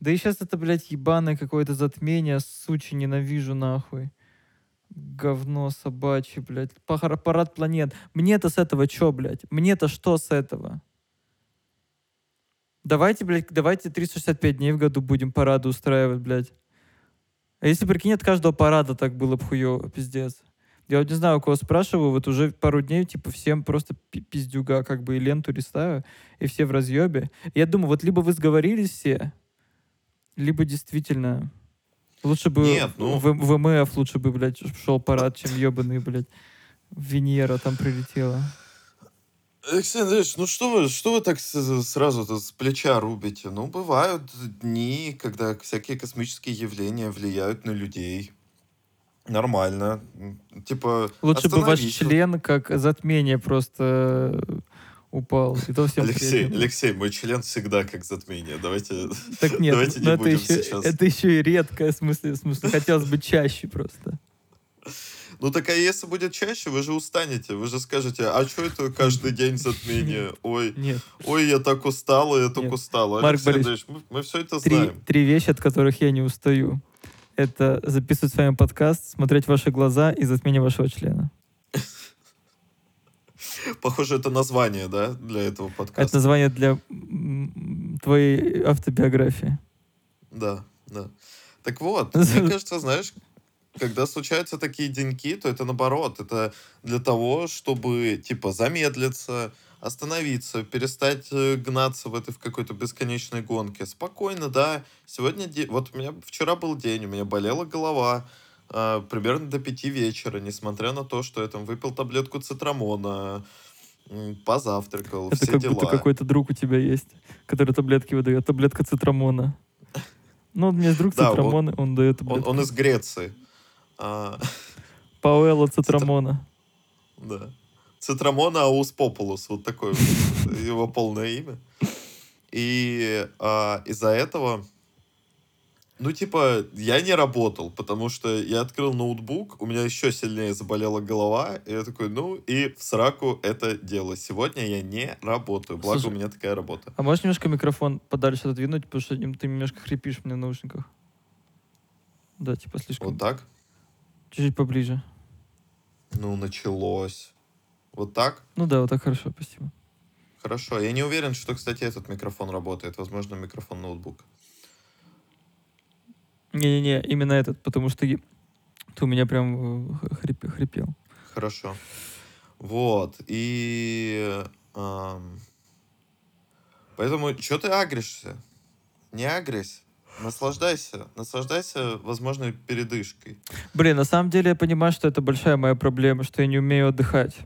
Да и сейчас это, блядь, ебаное какое-то затмение, сучи, ненавижу нахуй. Говно собачье, блядь. Парад планет. Мне-то с этого чё, блядь? Мне-то что с этого? Давайте, блядь, давайте 365 дней в году будем парады устраивать, блядь. А если, прикинь, от каждого парада так было бы хуёво, пиздец. Я вот не знаю, у кого спрашиваю, вот уже пару дней, типа, всем просто пи- пиздюга, как бы, и ленту листаю, и все в разъебе. Я думаю, вот либо вы сговорились все, либо действительно лучше бы Нет, ну- в, в МФ лучше бы, блядь, шел парад, чем ебаный, блядь, Венера там прилетела. Алексей Андреевич, ну что вы, что вы так сразу с плеча рубите? Ну, бывают дни, когда всякие космические явления влияют на людей. Нормально. Типа, Лучше бы ваш член как затмение просто упал. И то всем Алексей, приятно. Алексей, мой член всегда как затмение. Давайте... Так нет, давайте не но это будем еще, сейчас. это еще и редкое, в смысле, в смысле, хотелось бы чаще просто. Ну так а если будет чаще, вы же устанете. Вы же скажете, а что это каждый день затмение? Ой, Нет. ой, я так устала, я так Нет. устала. Марк Алексей Борисович, Андреевич, мы, все это Три, знаем. три вещи, от которых я не устаю. Это записывать с вами подкаст, смотреть ваши глаза и затмение вашего члена. Похоже, это название, да, для этого Это подкаста. название для твоей автобиографии. Да, да. Так вот, мне кажется, знаешь, когда случаются такие деньки, то это наоборот. Это для того, чтобы, типа, замедлиться, остановиться, перестать э, гнаться в этой в какой-то бесконечной гонке. Спокойно, да. Сегодня, де- вот у меня вчера был день, у меня болела голова а, примерно до пяти вечера, несмотря на то, что я там выпил таблетку цитрамона, позавтракал, Это все как дела. будто какой-то друг у тебя есть, который таблетки выдает. Таблетка цитрамона. Ну, у меня есть друг Да, он- цитрамон, он дает Он, таблетку. он из Греции. А, Пауэлло цитрамона. Да. Цитрамона аус популус, вот такое его полное имя. И а, из-за этого, ну, типа, я не работал, потому что я открыл ноутбук, у меня еще сильнее заболела голова, и я такой, ну, и в сраку это дело. Сегодня я не работаю, благо Слушай, у меня такая работа. А можешь немножко микрофон подальше отодвинуть, потому что ты немножко хрипишь мне в наушниках. Да, типа слишком. Вот так? Чуть-чуть поближе. Ну, началось. Вот так? Ну да, вот так хорошо, спасибо. Хорошо. Я не уверен, что, кстати, этот микрофон работает. Возможно, микрофон ноутбука. Не-не-не, именно этот, потому что ты у меня прям э, хрип- хрипел. Хорошо. Вот. И... ам, поэтому, что ты агришься? Не агрись. Наслаждайся. Наслаждайся, возможно, передышкой. Блин, на самом деле я понимаю, что это большая моя проблема, что я не умею отдыхать.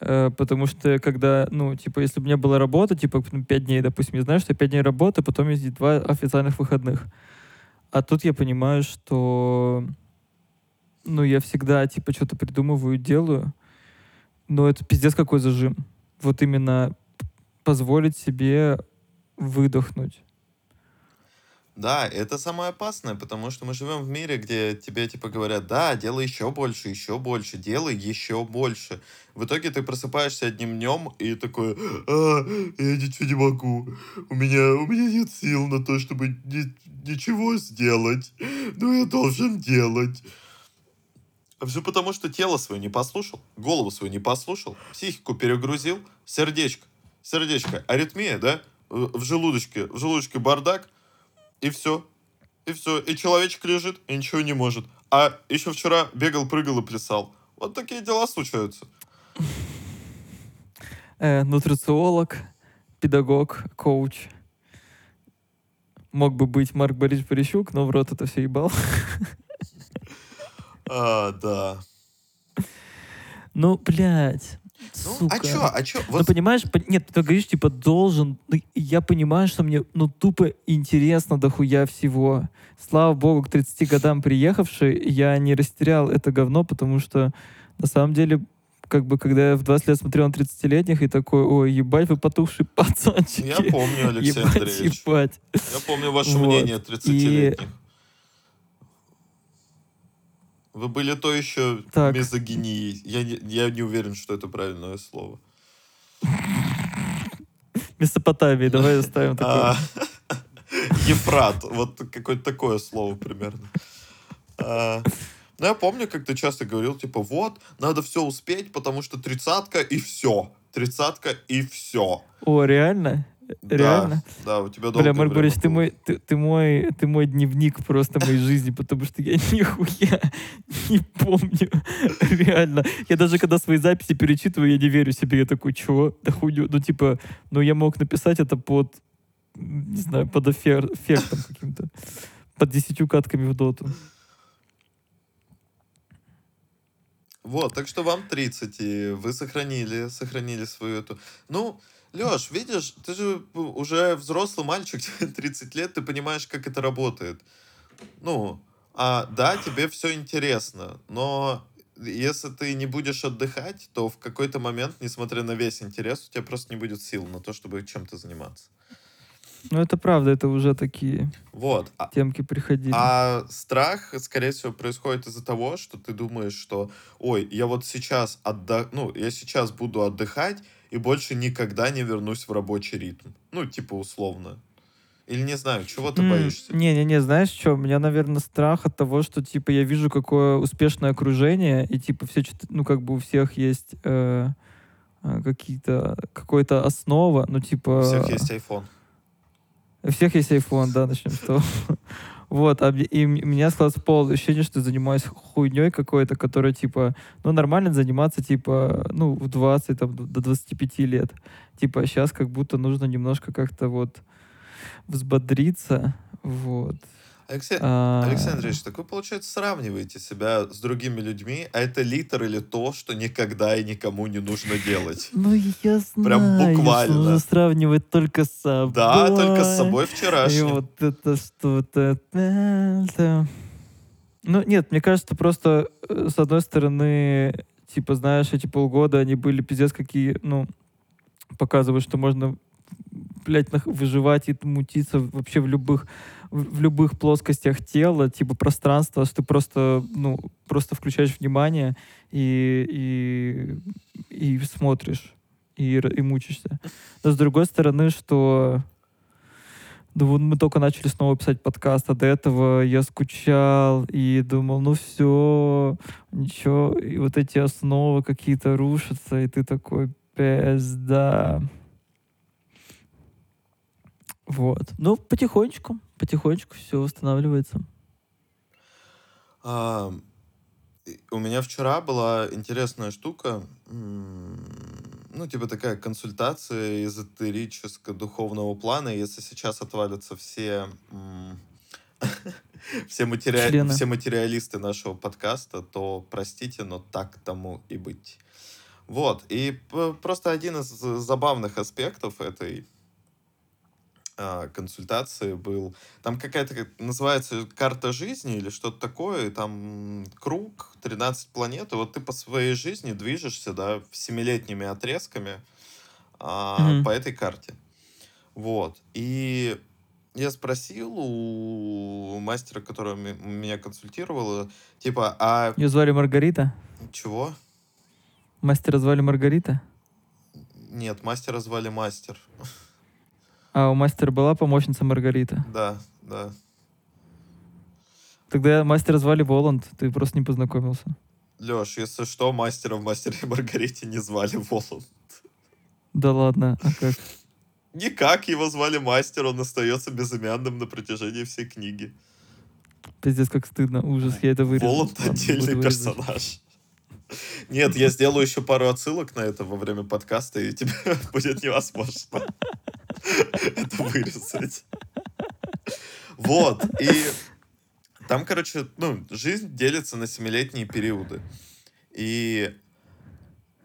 Э, потому что когда, ну, типа, если бы у меня была работа, типа, ну, 5 дней, допустим, я знаю, что 5 дней работы, потом есть два официальных выходных. А тут я понимаю, что, ну, я всегда, типа, что-то придумываю, делаю, но это пиздец какой зажим. Вот именно позволить себе выдохнуть. Да, это самое опасное, потому что мы живем в мире, где тебе типа говорят, да, делай еще больше, еще больше, делай еще больше. В итоге ты просыпаешься одним днем и такой, а, я ничего не могу, у меня, у меня нет сил на то, чтобы ни- ничего сделать, но я должен делать. А все потому, что тело свое не послушал, голову свою не послушал, психику перегрузил, сердечко, сердечко, аритмия, да, в желудочке, в желудочке бардак, и все. И все. И человечек лежит и ничего не может. А еще вчера бегал, прыгал и плясал. Вот такие дела случаются. Э, нутрициолог, педагог, коуч. Мог бы быть Марк Борисович Полищук, но в рот это все ебал. А, да. Ну, блядь. Ну, сука. а чё, а чё? Ну, Вот, понимаешь, по- нет, ты говоришь, типа, должен. Ну, и я понимаю, что мне, ну, тупо интересно дохуя всего. Слава богу, к 30 годам приехавший, я не растерял это говно, потому что, на самом деле, как бы, когда я в 20 лет смотрел на 30-летних и такой, ой, ебать, вы потухшие пацанчики. я помню, Алексей ебать, Андреевич. ебать. Я помню ваше Вот. мнение 30-летних. Вы были то еще Так. мизогинией. Я не, я не уверен, что это правильное слово. Месопотамии, давай оставим такое. А, Ефрат. Вот какое-то такое слово примерно. А, ну, я помню, как ты часто говорил, типа, вот, надо все успеть, потому что тридцатка и все. Тридцатка и все. О, реально? Реально? Да, у тебя долгое Бля, Марк Борисович, ты мой, ты, ты, мой, ты мой дневник просто моей жизни, потому что я нихуя не помню. Реально. Я даже когда свои записи перечитываю, я не верю себе. Я такой, чего? Да хуйню. Ну, типа, ну, я мог написать это под, не знаю, под эфир, эффектом каким-то. Под десятью катками в доту. Вот, так что вам 30, и вы сохранили, сохранили свою эту... Ну, Леш, видишь, ты же уже взрослый мальчик, 30 лет, ты понимаешь, как это работает. Ну, а, да, тебе все интересно, но если ты не будешь отдыхать, то в какой-то момент, несмотря на весь интерес, у тебя просто не будет сил на то, чтобы чем-то заниматься. Ну, это правда, это уже такие вот. А темки приходили. А страх, скорее всего, происходит из-за того, что ты думаешь, что, ой, я вот сейчас отдох... ну, я сейчас буду отдыхать и больше никогда не вернусь в рабочий ритм. Ну, типа, условно. Или не знаю, чего ты mm, боишься? Не-не-не, знаешь что? У меня, наверное, страх от того, что, типа, я вижу, какое успешное окружение, и, типа, все, ну, как бы у всех есть э, э какие-то, какая-то основа, ну, типа... У всех есть iPhone. У всех есть iPhone, да, начнем с того. Вот, а, и у меня складывается полное ощущение, что занимаюсь хуйней какой-то, которая, типа, ну, нормально заниматься, типа, ну, в 20, там, до 25 лет. Типа, сейчас как будто нужно немножко как-то вот взбодриться, вот. Алексей, а... Александрович, так вы, получается, сравниваете себя с другими людьми, а это литр или то, что никогда и никому не нужно делать. Ну, я знаю, Прям буквально. Нужно сравнивать только с собой. Да, только с собой вчерашним. И вот это что-то... Ну, нет, мне кажется, просто, э, с одной стороны, типа, знаешь, эти полгода, они были пиздец какие, ну, показывают, что можно, блядь, выживать и мутиться вообще в любых в любых плоскостях тела, типа пространства, что ты просто, ну, просто включаешь внимание и, и, и смотришь, и, и мучишься. Но с другой стороны, что да вот мы только начали снова писать подкаст, а до этого я скучал и думал, ну все, ничего, и вот эти основы какие-то рушатся, и ты такой, пизда. Вот. Ну, потихонечку, потихонечку все восстанавливается. А, у меня вчера была интересная штука, ну, типа такая консультация эзотерическо-духовного плана. Если сейчас отвалятся все, все, матери... все материалисты нашего подкаста, то простите, но так тому и быть. Вот, и просто один из забавных аспектов этой а, консультации был. Там какая-то называется карта жизни или что-то такое. там круг, 13 планет. И вот ты по своей жизни движешься, да, семилетними отрезками а, mm-hmm. по этой карте. Вот. И я спросил у мастера, который меня консультировал, типа, а... Ее звали Маргарита? Чего? Мастера звали Маргарита? Нет, мастера звали Мастер. А у мастера была помощница Маргарита? Да, да. Тогда мастера звали Воланд, ты просто не познакомился. Леш, если что, мастера в мастере Маргарите не звали Воланд. Да ладно, а как? Никак его звали мастер, он остается безымянным на протяжении всей книги. Пиздец, как стыдно, ужас, я это вырежу. Воланд отдельный персонаж. Нет, я сделаю еще пару отсылок на это во время подкаста, и тебе будет невозможно это вырезать. Вот, и там, короче, ну, жизнь делится на семилетние периоды. И...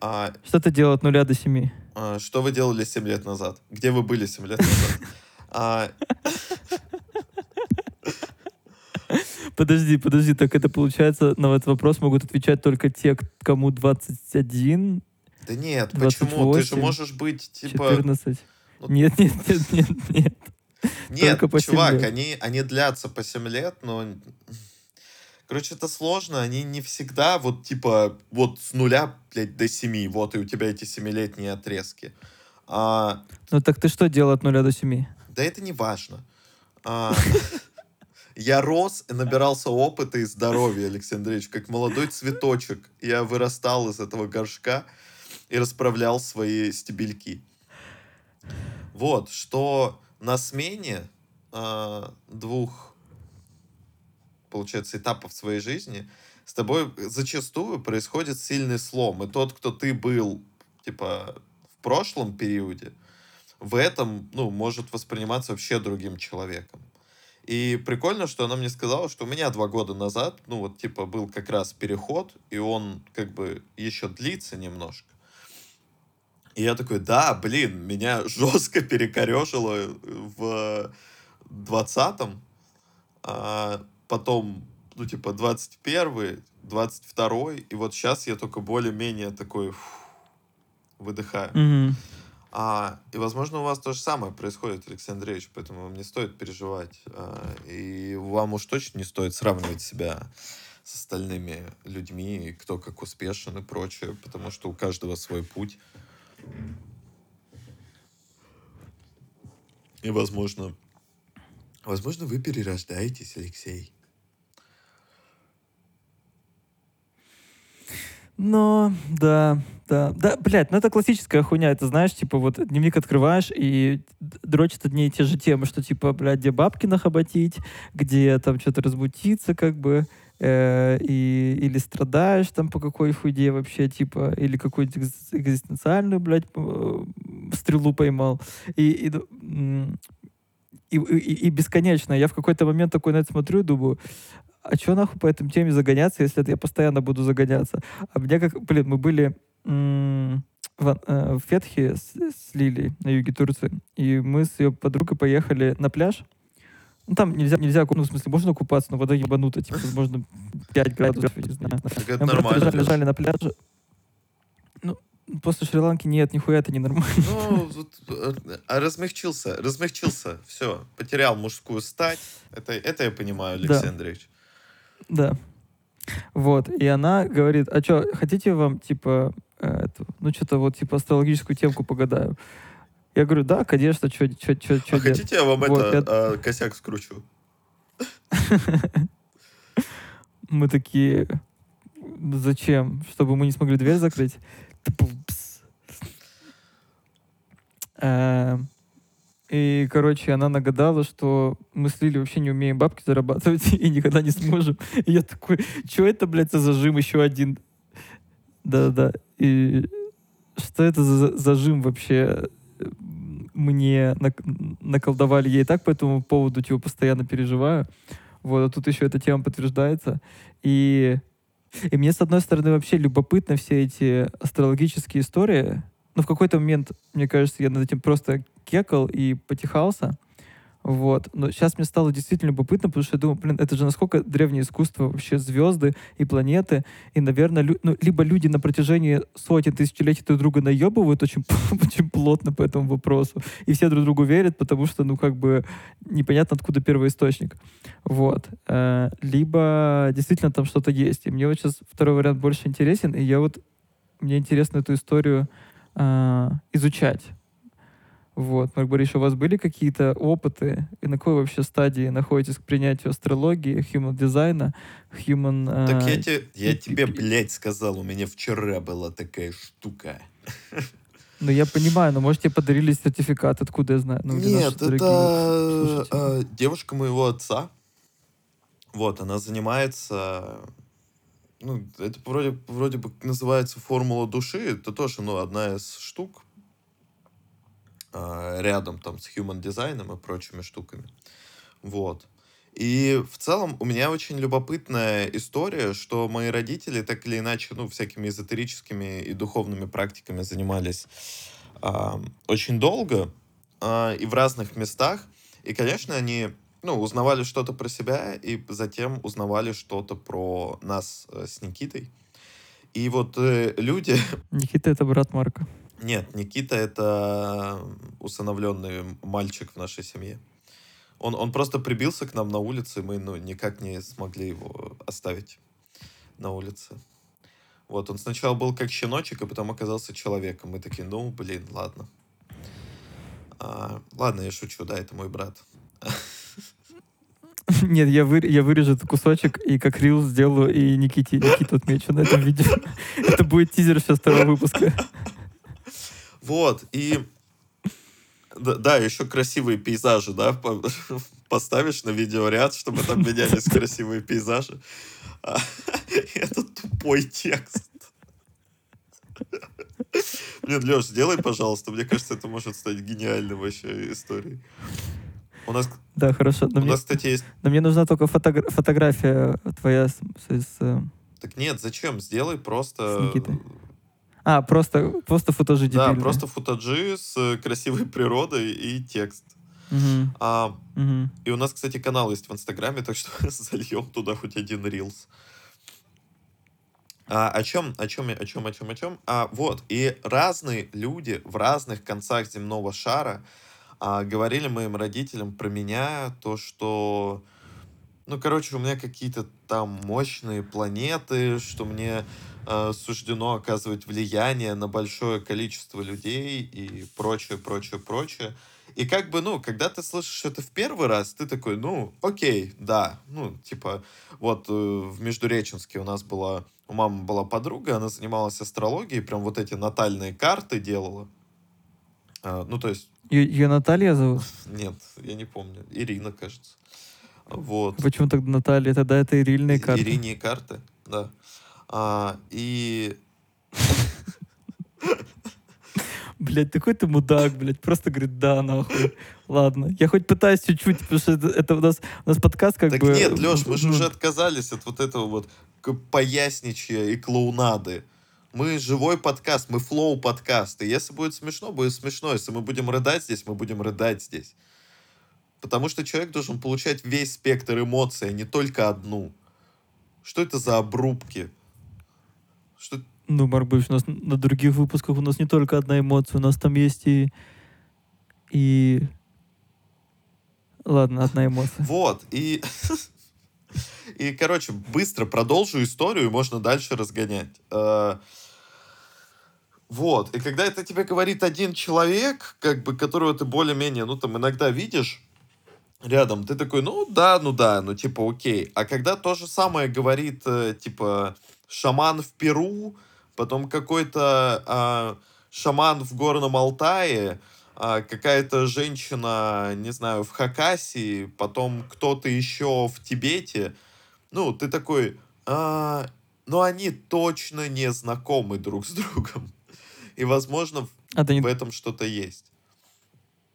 А, что ты делал от нуля до семи? А, что вы делали семь лет назад? Где вы были семь лет назад? А... Подожди, подожди, так это получается, на этот вопрос могут отвечать только те, кому 21, Да нет, 28, почему? Ты же можешь быть, типа... 14. Ну, нет, нет, нет, нет, нет. Нет, по чувак, лет. они, они длятся по 7 лет, но... Короче, это сложно, они не всегда вот типа вот с нуля, блядь, до 7, вот и у тебя эти семилетние отрезки. А... Ну так ты что делал от нуля до 7? Да это не важно. А, я рос и набирался опыта и здоровья, Алексей Андреевич, как молодой цветочек. Я вырастал из этого горшка и расправлял свои стебельки. Вот, что на смене э, двух, получается, этапов своей жизни с тобой зачастую происходит сильный слом. И тот, кто ты был, типа, в прошлом периоде, в этом, ну, может восприниматься вообще другим человеком. И прикольно, что она мне сказала, что у меня два года назад, ну, вот, типа, был как раз переход, и он, как бы, еще длится немножко. И я такой, да, блин, меня жестко перекорежило в 20-м, а потом, ну, типа, 21 22 и вот сейчас я только более-менее такой фу, выдыхаю. Мгм. А, и, возможно, у вас то же самое происходит, Алексей Андреевич, поэтому вам не стоит переживать. А, и вам уж точно не стоит сравнивать себя с остальными людьми, и кто как успешен и прочее, потому что у каждого свой путь. И, возможно, возможно, вы перерождаетесь, Алексей. Но, да, да, да, блядь, ну это классическая хуйня, это знаешь, типа вот дневник открываешь и дрочат одни и те же темы, что типа, блядь, где бабки нахоботить, где там что-то разбутиться, как бы, э, и, или страдаешь там по какой хуйде вообще, типа, или какую-то экз- экзистенциальную, блядь, э, стрелу поймал. И, и, и, и- и бесконечно. Я в какой-то момент такой на это смотрю и думаю, а что нахуй по этой теме загоняться, если это я постоянно буду загоняться? А мне как, блин, мы были в, э, в Фетхе с, с Лилией на юге Турции, и мы с ее подругой поехали на пляж. Ну, там нельзя, нельзя, ну, в смысле, можно купаться, но вода ебанута, типа, возможно, 5 градусов, я не знаю. Так это Мы нормально. лежали, лежали на пляже. Ну, после Шри-Ланки нет, нихуя это не нормально. Ну, э, а размягчился, размягчился, все, потерял мужскую стать. Это, это я понимаю, Алексей Да. Андреевич. Да. Вот. И она говорит, а что, хотите вам, типа, э, эту, ну, что-то вот, типа, астрологическую темку погадаю? Я говорю, да, конечно, что что что А хотите, я вам Вот, это а, косяк скручу? Мы такие, «Ну, зачем? Чтобы мы не смогли дверь закрыть? Эм, И, короче, она нагадала, что мы с Лили вообще не умеем бабки зарабатывать и никогда не сможем. И я такой, что это, блядь, за зажим еще один? Да-да. И что это за зажим вообще? Мне нак- наколдовали. Я и так по этому поводу типа постоянно переживаю. Вот, а тут еще эта тема подтверждается. И, и мне, с одной стороны, вообще любопытно все эти астрологические истории. Но в какой-то момент, мне кажется, я над этим просто кекал и потихался. Вот. Но сейчас мне стало действительно любопытно, потому что я думаю, блин, это же насколько древнее искусство, вообще звезды и планеты. И, наверное, лю- ну, либо люди на протяжении сотен тысячелетий друг друга наебывают очень, очень плотно по этому вопросу. И все друг другу верят, потому что, ну, как бы, непонятно, откуда первоисточник. Вот. Э, Либо действительно там что-то есть. И мне вот сейчас второй вариант больше интересен, и я вот... Мне интересно эту историю а, изучать. Вот. Марк Борисович, у вас были какие-то опыты? И на какой вообще стадии находитесь к принятию астрологии, human дизайна, human... а, Так я, те- я тебе, блядь, сказал, у меня вчера была такая штука. Ну, я понимаю, но, может, тебе подарили сертификат, откуда я знаю? Ну, Нет, это а, девушка моего отца. Вот, она занимается... Ну, это вроде, вроде бы называется формула души. Это тоже, ну, одна из штук рядом там с human дизайном и прочими штуками. Вот. И в целом у меня очень любопытная история, что мои родители так или иначе, ну, всякими эзотерическими и духовными практиками занимались а, очень долго а, и в разных местах. И, конечно, они, ну, узнавали что-то про себя и затем узнавали что-то про нас э, с Никитой. И вот э, люди, Никита — это брат Марка. Нет, Никита это усыновленный мальчик в нашей семье. Он, он просто прибился к нам на улице, и мы ну, никак не смогли его оставить на улице. Вот, он сначала был как щеночек, а потом оказался человеком. Мы такие, ну, блин, ладно. А, ладно, я шучу, да, это мой брат. Нет, я, вы, я вырежу этот кусочек и как рил сделаю, и Никите, Никиту отмечу на этом видео. Это будет тизер сейчас второго выпуска. Вот, и... Да, да, еще красивые пейзажи, да, поставишь на видеоряд, чтобы там менялись красивые пейзажи. А, это тупой текст. Блин, Леш, сделай, пожалуйста. Мне кажется, это может стать гениальной вообще историей. У нас, Да, хорошо. Но у мне, нас, кстати, есть... но мне нужна только фотогра- фотография твоя с, с- с, э, Так нет, зачем? Сделай С просто... Никитой. А, просто, просто футажи Да, дебильные. просто футажи с э, красивой природой и текст. Мгм, А, мгм. и у нас, кстати, канал есть в Инстаграме, так что зальем туда хоть один рилс. А, о чем, о чем, о чем, о чем, о чем? А, вот, и разные люди в разных концах земного шара а, говорили моим родителям про меня, то, что, ну, короче, у меня какие-то там мощные планеты, что мне э, суждено оказывать влияние на большое количество людей и прочее, прочее, прочее. И как бы, ну, когда ты слышишь это в первый раз, ты такой, ну, окей, да, ну, типа, вот э, в Междуреченске у нас была, у мамы была подруга, она занималась астрологией, прям вот эти натальные карты делала. А, ну, то есть, Ее Наталья зовут? нет, я не помню, Ирина, кажется. Вот. Почему тогда Наталья? Тогда это ирильные карты. Ирине карты, да. А, и Блять, такой ты мудак, блядь. Просто говорит, да, нахуй. Ладно. Я хоть пытаюсь чуть-чуть, потому что это, это у, нас, у нас подкаст как Так бы... нет, Леш, мы же ну, уже отказались от вот этого вот поясничья и клоунады. Мы живой подкаст, мы флоу подкаст. И если будет смешно, будет смешно. Если мы будем рыдать здесь, мы будем рыдать здесь. Потому что человек должен получать весь спектр эмоций, а не только одну. Что это за обрубки? Что... Ну, Марк у нас на других выпусках у нас не только одна эмоция, у нас там есть и... И... Ладно, одна эмоция. Вот, и... И, короче, быстро продолжу историю, и можно дальше разгонять. Э, Вот, и когда это тебе говорит один человек, как бы, которого ты более-менее, ну, там, иногда видишь рядом, ты такой, ну, да, ну, да, ну, типа, окей. А когда то же самое говорит, э, типа, шаман в Перу, потом какой-то а, шаман в Горном Алтае, а, какая-то женщина, не знаю, в Хакасии, потом кто-то еще в Тибете, ну, ты такой, а, ну, они точно не знакомы друг с другом. И, возможно, в А ты не, в этом что-то есть.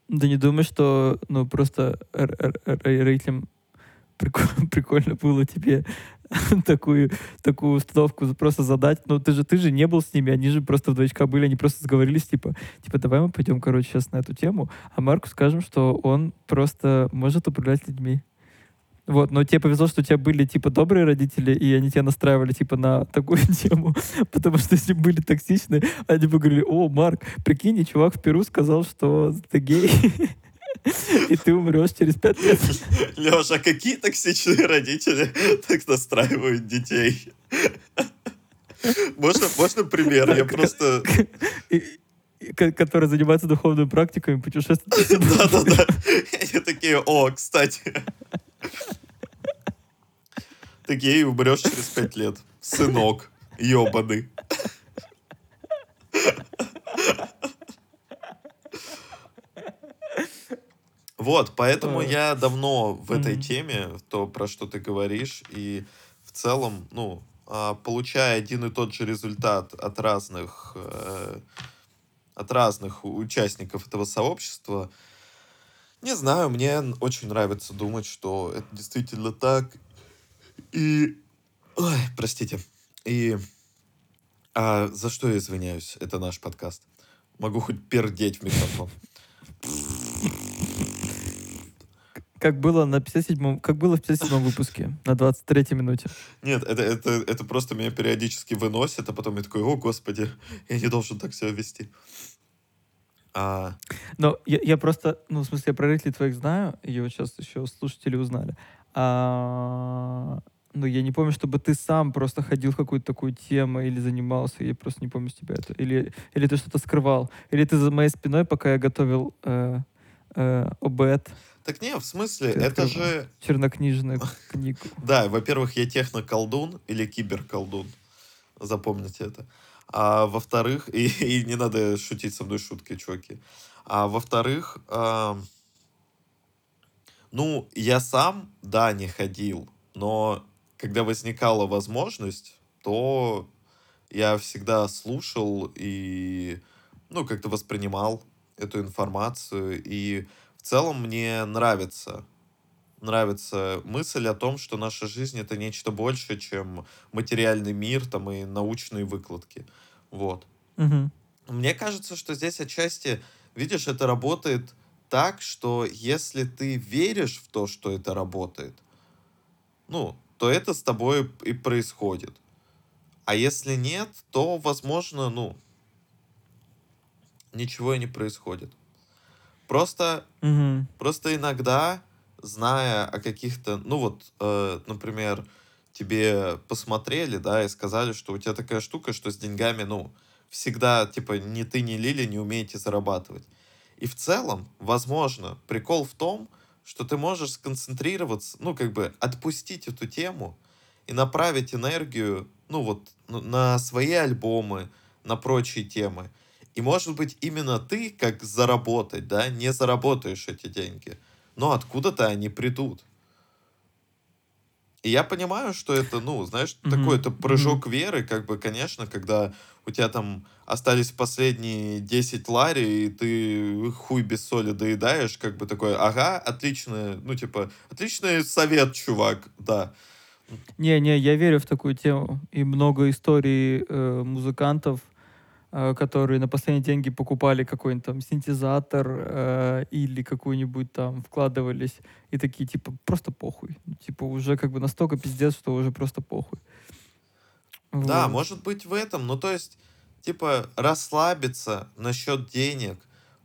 Ты не думаешь, что, ну, просто родителям прикольно, прикольно было тебе такую, такую установку просто задать. Ну, ты же, ты же не был с ними, они же просто вдвоечка были, они просто сговорились, типа, типа, давай мы пойдем, короче, сейчас на эту тему, а Марку скажем, что он просто может управлять людьми. Вот, но тебе повезло, что у тебя были, типа, добрые родители, и они тебя настраивали, типа, на такую тему, потому что если бы были токсичные, они бы говорили, о, Марк, прикинь, чувак в Перу сказал, что ты гей, и ты умрешь через пять лет. Леша, а какие токсичные родители так настраивают детей? Можно, можно пример? Я просто... Которые занимаются духовными практиками, путешествуют. Да-да-да. Они такие, о, кстати. Ты гей и умрешь через пять лет. Сынок, ебаный. Вот, поэтому я давно в этой теме, то, про что ты говоришь, и в целом, ну, а, получая один и тот же результат от разных, э, от разных участников этого сообщества, не знаю, мне очень нравится думать, что это действительно так. И... Ой, простите. И... а, за что я извиняюсь? Это наш подкаст. Могу хоть пердеть в микрофон. Как было на 57-м, как было в 57-м выпуске, на 23-й минуте. Нет, это, это, это просто меня периодически выносит, а потом я такой, о, господи, я не должен так себя вести. А, Но я, я просто, ну, в смысле, я про родителей твоих знаю, и вот сейчас еще слушатели узнали. А, ну, я не помню, чтобы ты сам просто ходил в какую-то такую тему или занимался, я просто не помню с тебя это. Или, или ты что-то скрывал. Или ты за моей спиной, пока я готовил э, э, обед, Так не, в смысле, Ты это же... чернокнижную книгу. Да, во-первых, я техноколдун или киберколдун. Запомните это. А во-вторых, и, и не надо шутить со мной шутки, чуваки. А во-вторых, а, ну, я сам, да, не ходил, но когда возникала возможность, то я всегда слушал и, ну, как-то воспринимал эту информацию. И в целом мне нравится нравится мысль о том, что наша жизнь это нечто большее, чем материальный мир там и научные выкладки. Вот. Мгм. Мне кажется, что здесь отчасти, видишь, это работает так, что если ты веришь в то, что это работает, ну, то это с тобой и происходит. А если нет, то, возможно, ну, ничего и не происходит. Просто Мгм. Просто иногда, зная о каких-то, ну вот, э, например, тебе посмотрели, да, и сказали, что у тебя такая штука, что с деньгами, ну, всегда, типа, ни ты, ни Лили не умеете зарабатывать. И в целом, возможно, прикол в том, что ты можешь сконцентрироваться, ну, как бы отпустить эту тему и направить энергию, ну, вот, на свои альбомы, на прочие темы. И, может быть, именно ты, как заработать, да, не заработаешь эти деньги, но откуда-то они придут. И я понимаю, что это, ну, знаешь, такой Мгм. это прыжок веры, как бы, конечно, когда у тебя там остались последние 10 лари, и ты хуй без соли доедаешь, как бы такой, ага, отлично, ну, типа, отличный совет, чувак, да. Не-не, я верю в такую тему. И много историй э, музыкантов, которые на последние деньги покупали какой-нибудь там синтезатор э, или какую-нибудь там вкладывались и такие типа просто похуй. Ну, Типа уже как бы настолько пиздец, что уже просто похуй. Да, Вот. может быть в этом. Ну, то есть, типа, расслабиться насчет денег,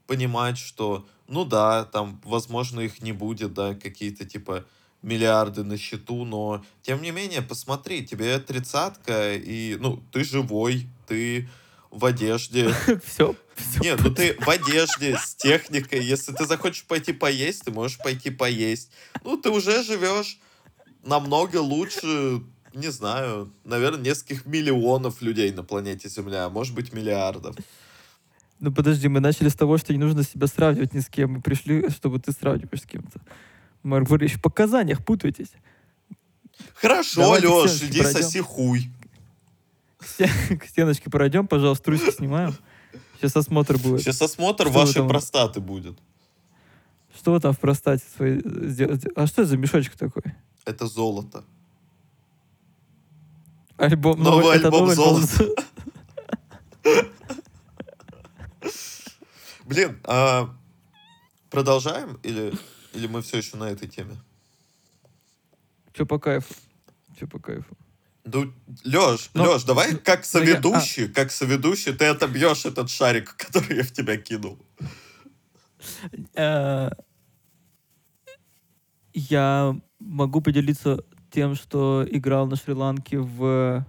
понимать, что, ну да, там, возможно, их не будет, да, какие-то, типа, миллиарды на счету, но, тем не менее, посмотри, тебе тридцатка, и, ну, ты живой, ты в одежде. Все. Нет, ну ты в одежде, с техникой. Если ты захочешь пойти поесть, ты можешь пойти поесть. Ну, ты уже живешь намного лучше, не знаю, наверное, нескольких миллионов людей на планете Земля, а может быть, миллиардов. Ну подожди, мы начали с того, что не нужно себя сравнивать ни с кем. Мы пришли, чтобы ты сравниваешь с кем-то. Вы еще в показаниях путаетесь. Хорошо, Давайте Леш, иди пройдем. соси хуй. К стен- к стеночке пройдем, пожалуйста, трусики снимаем. Сейчас осмотр будет. Сейчас осмотр Что вашей там? простаты будет. Что вы там в простате своей сделаете? А что это за мешочек такой? Это золото. Альбом, Новый это альбом новый «Золото». Блин, а продолжаем или, или мы все еще на этой теме? Че по кайфу? Че по кайфу? Ну, Леш, Ну, Леш, давай ну, как ну, я- соведущий, как соведущий, ты отобьешь этот шарик, который я в тебя кинул. Э, Я могу поделиться тем, что играл на Шри-Ланке в...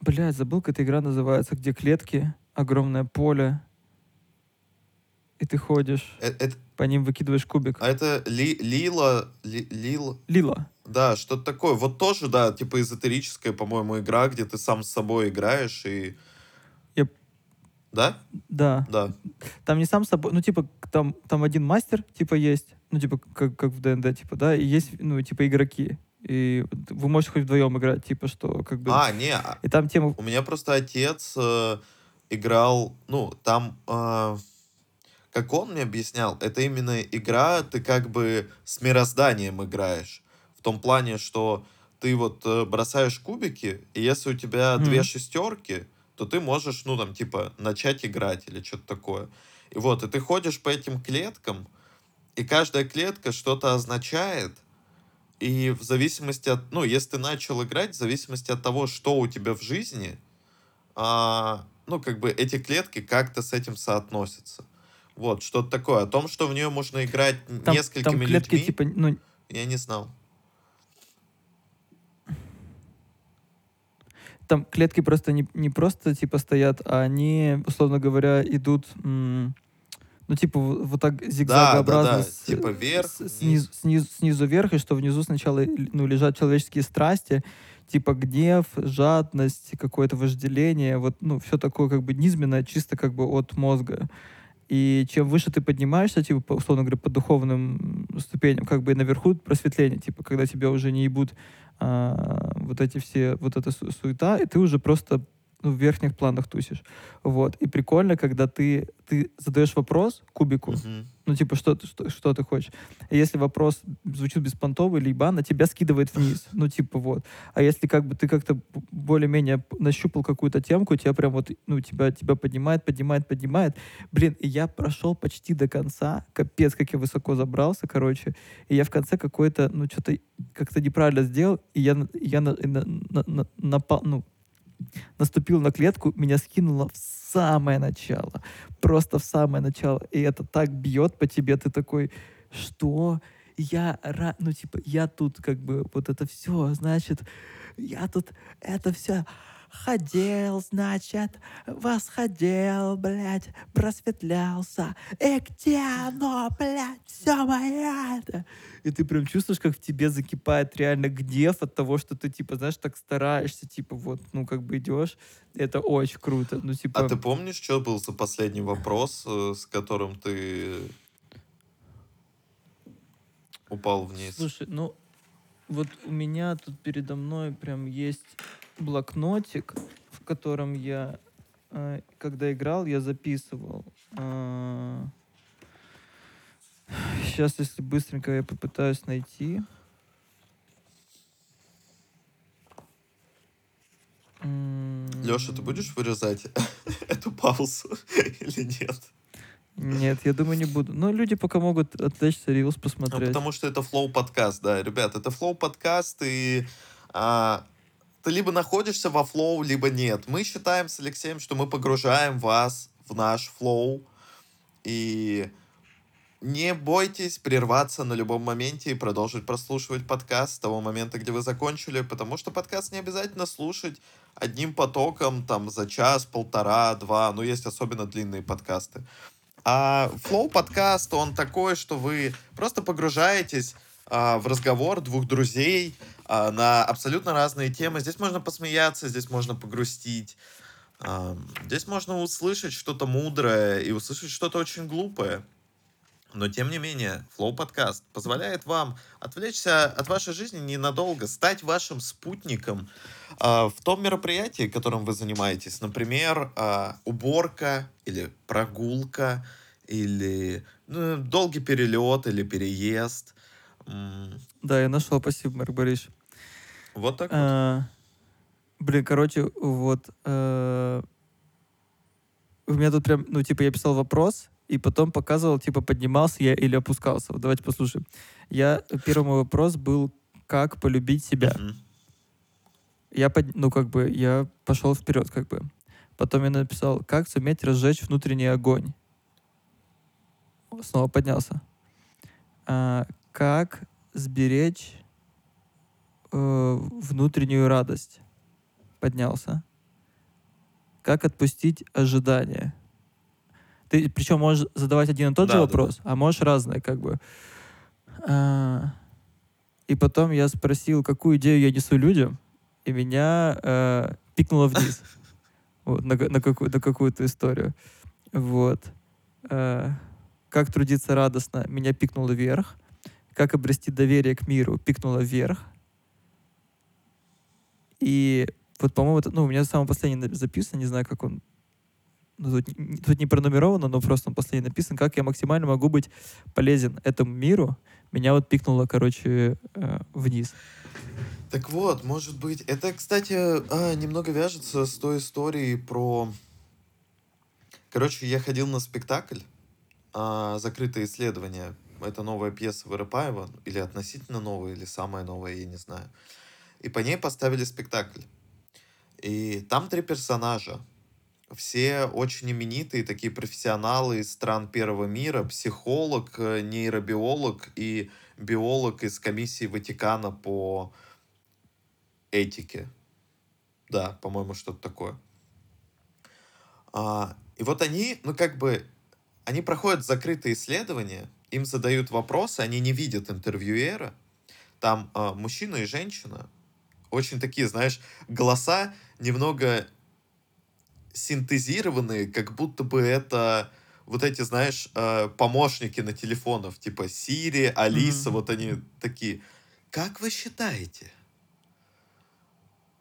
Блядь, забыл, как эта игра называется, где клетки, огромное поле, и ты ходишь, Э- это- по ним выкидываешь кубик. а это Ли- Лила, Ли- Лил, Лила. да, что-то такое. Вот тоже, да, типа эзотерическая, по-моему, игра, где ты сам с собой играешь и... Я- Да? Да. Да. Там не сам собой, ну, типа, там, там один мастер, типа, есть, ну, типа, как, как в ДНД, типа, да, и есть, ну, типа, игроки. И вы можете хоть вдвоем играть, типа, что, как бы... А, не, а- И там тема... у меня просто отец э, играл, ну, там, э, как он мне объяснял, это именно игра, ты как бы с мирозданием играешь. В том плане, что ты вот э, бросаешь кубики, и если у тебя Мгм. две шестерки, то ты можешь, ну, там, типа, начать играть или что-то такое. И вот, и ты ходишь по этим клеткам, и каждая клетка что-то означает, и в зависимости от, ну, если ты начал играть, в зависимости от того, что у тебя в жизни, а, ну, как бы эти клетки как-то с этим соотносятся. Вот, что-то такое. О том, что в нее можно играть Там, несколькими там клетки, людьми, типа, ну, я не знал. там клетки просто не, не просто, типа, стоят, а они, условно говоря, идут... ну, типа, вот, так Да, да, зигзагообразно да. с- Типа вверх, с- вниз. снизу, снизу, снизу вверх, и что внизу сначала ну, лежат человеческие страсти, типа гнев, жадность, какое-то вожделение, вот, ну, все такое как бы низменное, чисто как бы от мозга. И чем выше ты поднимаешься, типа, условно говоря, по духовным ступеням, как бы наверху просветление, типа, когда тебя уже не ебут а, вот эти все, вот эта су- суета, и ты уже просто ну, в верхних планах тусишь. Вот. И прикольно, когда ты, ты задаешь вопрос кубику, Мгм. Ну, типа, что, ты- что, что ты хочешь. Если вопрос звучит беспонтово или ебано, тебя скидывает вниз. Ну, типа, вот. А если как бы ты как-то более-менее нащупал какую-то темку, тебя прям вот, ну, тебя, тебя поднимает, поднимает, поднимает. Блин, и я прошел почти до конца. Капец, как я высоко забрался, короче. И я в конце какой-то, ну, что-то как-то неправильно сделал, и я, на- я на, на, на- на- напал, ну, наступил на клетку, меня скинуло в самое начало. Просто в самое начало. И это так бьет по тебе, ты такой, что? Я, ра- ну, типа, я тут как бы вот это все, значит, я тут это все ходил, значит, восходил, блядь, просветлялся. И где оно, блядь, все мое это? И ты прям чувствуешь, как в тебе закипает реально гнев от того, что ты, типа, знаешь, так стараешься, типа, вот, ну, как бы идешь. Это очень круто. Ну, типа... А ты помнишь, что был за последний вопрос, э, с которым ты упал вниз? Слушай, ну, вот у меня тут передо мной прям есть блокнотик, в котором я, э, когда играл, я записывал. Сейчас, если быстренько я попытаюсь найти. М, Леша, ты будешь вырезать эту паузу или нет? Нет, я думаю, не буду. Но люди пока могут отвлечься, reels Ну, посмотреть. потому что это flow подкаст, да, ребят, это flow подкаст, и а, ты либо находишься во flow, либо нет. Мы считаем с Алексеем, что мы погружаем вас в наш flow, и не бойтесь прерваться на любом моменте и продолжить прослушивать подкаст с того момента, где вы закончили, потому что подкаст не обязательно слушать одним потоком, там, за час, полтора, два, ну, есть особенно длинные подкасты. А флоу подкаст, он такой, что вы просто погружаетесь а, в разговор двух друзей а, на абсолютно разные темы. Здесь можно посмеяться, здесь можно погрустить. а, здесь можно услышать что-то мудрое и услышать что-то очень глупое. Но тем не менее, Flow подкаст позволяет вам отвлечься от вашей жизни ненадолго, стать вашим спутником а, в том мероприятии, которым вы занимаетесь. Например, а, уборка или прогулка, или ну, долгий перелет или переезд. Да, я нашел, спасибо, Марк Борисович. Вот так вот. А, Блин, короче, вот э, у меня тут прям, ну, типа, я писал вопрос, и потом показывал, типа, поднимался я или опускался. Вот давайте послушаем. Я, первый мой вопрос был, как полюбить себя. Мгм. Я, под, ну, как бы, я пошел вперед, как бы. Потом я написал, как суметь разжечь внутренний огонь. Снова поднялся. А, как сберечь э, внутреннюю радость. Поднялся. Как отпустить ожидания. Ты причем можешь задавать один и тот же Да, да, вопрос, а можешь разные, как бы. А, и потом я спросил, какую идею я несу людям, и меня э, пикнуло вниз. Вот, на, на, какую, на какую-то историю. Вот. Э, как трудиться радостно, меня пикнуло вверх. Как обрести доверие к миру, пикнуло вверх. И вот, по-моему, это, ну, у меня самый последний записан, не знаю, как он ну, тут, тут не пронумеровано, но просто он последний написан, как я максимально могу быть полезен этому миру. Меня вот пикнуло, короче, э, вниз. Так вот, может быть, это, кстати, а, немного вяжется с той историей про... Короче, я ходил на спектакль а, «Закрытое исследование». Это новая пьеса Воропаева, или относительно новая, или самая новая, я не знаю. И по ней поставили спектакль. И там три персонажа. Все очень именитые, такие профессионалы из стран первого мира. Психолог, э, нейробиолог и биолог из комиссии Ватикана по этике. Да, по-моему, что-то такое. А, и вот они, ну, как бы, они проходят закрытые исследования, им задают вопросы, они не видят интервьюера. Там э, мужчина и женщина. Очень такие, знаешь, голоса немного синтезированные, как будто бы это вот эти, знаешь, э, помощники на телефонах, типа Siri, Алиса, mm-hmm. вот они такие. Как вы считаете,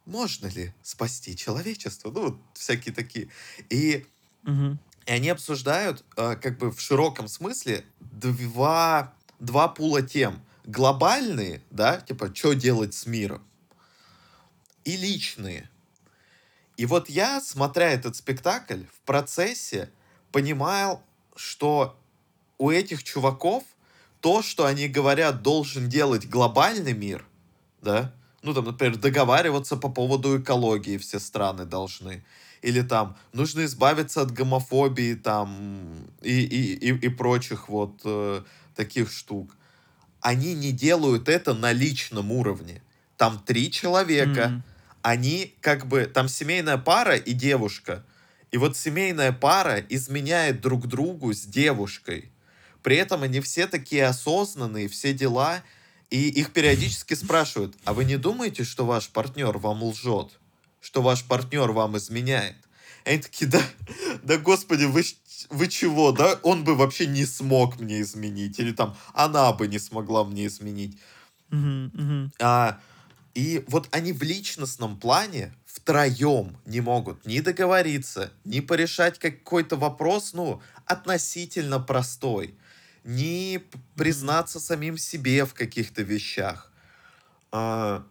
можно ли спасти человечество? Ну, вот всякие такие. И, mm-hmm. и они обсуждают, э, как бы в широком смысле, два, два пула тем. Глобальные, да, типа, что делать с миром, и личные. И вот я, смотря этот спектакль, в процессе понимал, что у этих чуваков то, что они говорят, должен делать глобальный мир, да, ну там, например, договариваться по поводу экологии все страны должны, или там нужно избавиться от гомофобии там и, и, и, и прочих вот э, таких штук. Они не делают это на личном уровне. Там три человека, mm-hmm. Они как бы, там семейная пара и девушка – и вот семейная пара изменяет друг другу с девушкой. При этом они все такие осознанные, все дела. И их периодически спрашивают, а вы не думаете, что ваш партнер вам лжет? Что ваш партнер вам изменяет? И они такие, да, да господи, вы, вы чего, да? Он бы вообще не смог мне изменить. Или там, она бы не смогла мне изменить. Uh-huh, uh-huh. А, и вот они в личностном плане втроем не могут ни договориться, ни порешать какой-то вопрос, ну, относительно простой, ни признаться самим себе в каких-то вещах. А,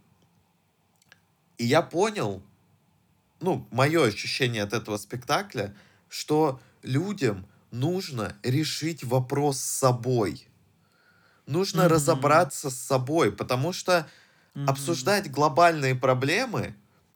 и я понял, ну, мое ощущение от этого спектакля, что людям нужно решить вопрос с собой. Нужно mm-hmm. разобраться с собой, потому что mm-hmm. обсуждать глобальные проблемы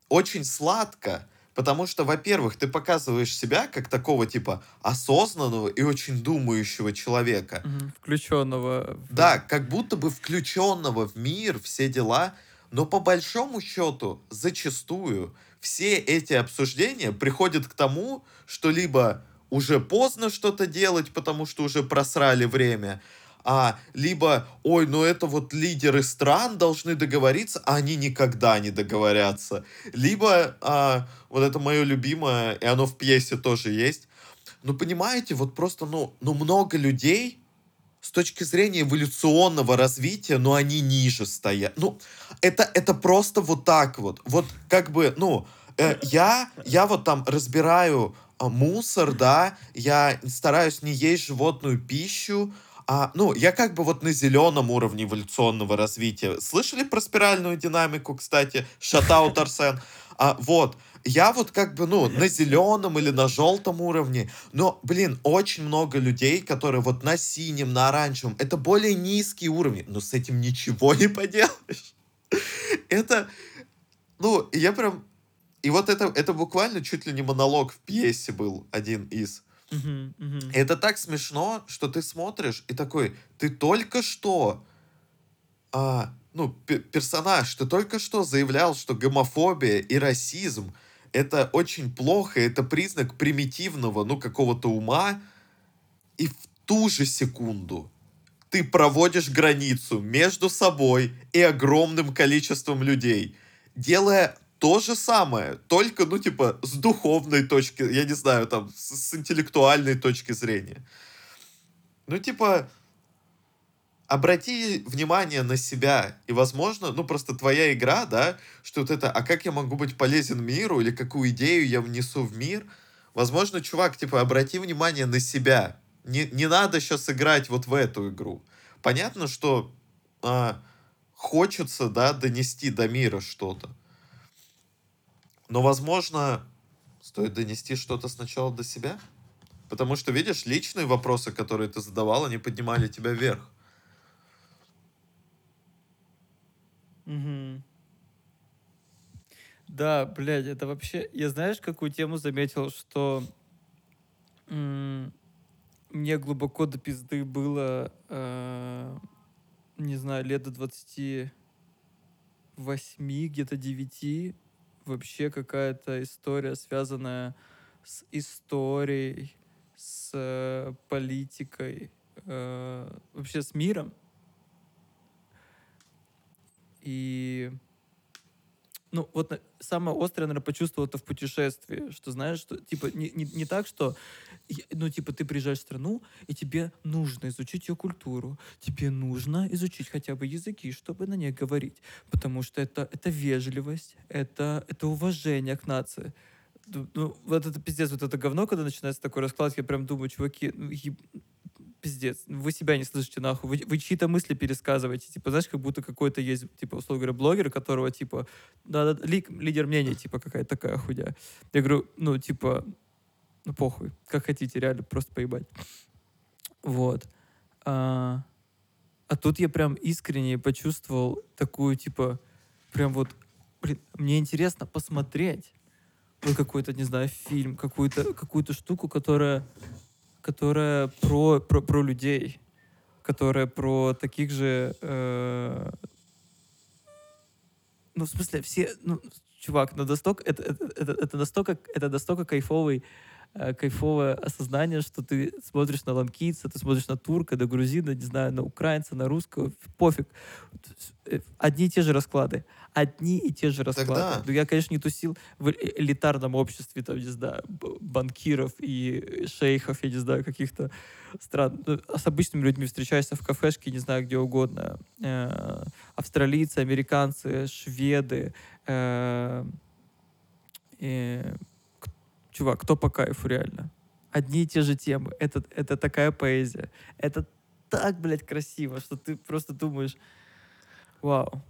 очень сладко, потому что, во-первых, ты показываешь себя как такого типа осознанного и очень думающего человека. Mm-hmm. Включенного. В... Да, как будто бы включенного в мир, все дела. Но по большому счету, зачастую, все эти обсуждения приходят к тому, что либо уже поздно что-то делать, потому что уже просрали время, а, либо, ой, ну это вот лидеры стран должны договориться, а они никогда не договорятся. Либо, а, вот это мое любимое, и оно в пьесе тоже есть, ну, понимаете, вот просто, ну, ну много людей с точки зрения эволюционного развития, ну, они ниже стоят. Ну, это, это просто вот так вот. Вот как бы, ну, э, я, я вот там разбираю э, мусор, да, я стараюсь не есть животную пищу, а, ну, я как бы вот на зеленом уровне эволюционного развития. Слышали про спиральную динамику, кстати? Шатаут Арсен. А, вот. Я вот как бы, ну, на зеленом или на желтом уровне. Но, блин, очень много людей, которые вот на синем, на оранжевом. Это более низкие уровни. Но с этим ничего не поделаешь. Это, ну, я прям... И вот это, это буквально чуть ли не монолог в пьесе был один из. Это так смешно, что ты смотришь и такой, ты только что, а, ну, пе- персонаж, ты только что заявлял, что гомофобия и расизм это очень плохо, это признак примитивного, ну, какого-то ума, и в ту же секунду ты проводишь границу между собой и огромным количеством людей, делая то же самое, только, ну, типа, с духовной точки, я не знаю, там, с, с интеллектуальной точки зрения. Ну, типа, обрати внимание на себя, и, возможно, ну, просто твоя игра, да, что вот это, а как я могу быть полезен миру, или какую идею я внесу в мир, возможно, чувак, типа, обрати внимание на себя. Не, не надо сейчас играть вот в эту игру. Понятно, что а, хочется, да, донести до мира что-то. Но, возможно, стоит донести что-то сначала до себя. Потому что, видишь, личные вопросы, которые ты задавал, они поднимали тебя вверх. Мгм. Да, блядь, это вообще... Я знаешь, какую тему заметил, что м, мне глубоко до пизды было, э, не знаю, лет до 28, где-то 9, вообще какая-то история, связанная с историей, с э, политикой, э, вообще с миром. И ну, вот на- самое острое, наверное, почувствовал это в путешествии, что, знаешь, что, типа, не, не, не так, что, ну, типа, ты приезжаешь в страну, и тебе нужно изучить ее культуру, тебе нужно изучить хотя бы языки, чтобы на ней говорить, потому что это, это вежливость, это, это уважение к нации. Ну, вот это пиздец, вот это говно, когда начинается такой расклад, я прям думаю, чуваки, ну, еб- пиздец, вы себя не слышите нахуй, вы, вы чьи-то мысли пересказываете, типа, знаешь, как будто какой-то есть, типа, условно говоря, блогер, которого, типа, да, да, ли- лидер мнения, типа, какая-то такая хуйня. Я говорю, ну, типа, ну, похуй, как хотите, реально, просто поебать. Вот. А, а тут я прям искренне почувствовал такую, типа, прям вот, блин, мне интересно посмотреть вот какой-то, не знаю, фильм, какую-то какую штуку, которая, которая про, про, про людей, которая про таких же... э, ну, в смысле, все... Ну, чувак, ну, настолько, это, это, это, это настолько, это настолько кайфовый э, кайфовое осознание, что ты смотришь на ланкийца, ты смотришь на турка, на грузина, не знаю, на украинца, на русского, пофиг. Э, Одни и те же расклады. Одни и те же расклады. Тогда- Ну, я, конечно, не тусил в э- элитарном обществе, там, не знаю, банкиров и шейхов, я не знаю, каких-то стран. Ну, а с обычными людьми встречаешься в кафешке, не знаю, где угодно. Э, Австралийцы, американцы, шведы, э, э, чувак, кто по кайфу реально? Одни и те же темы. Это, это такая поэзия. Это так, блядь, красиво, что ты просто думаешь, вау,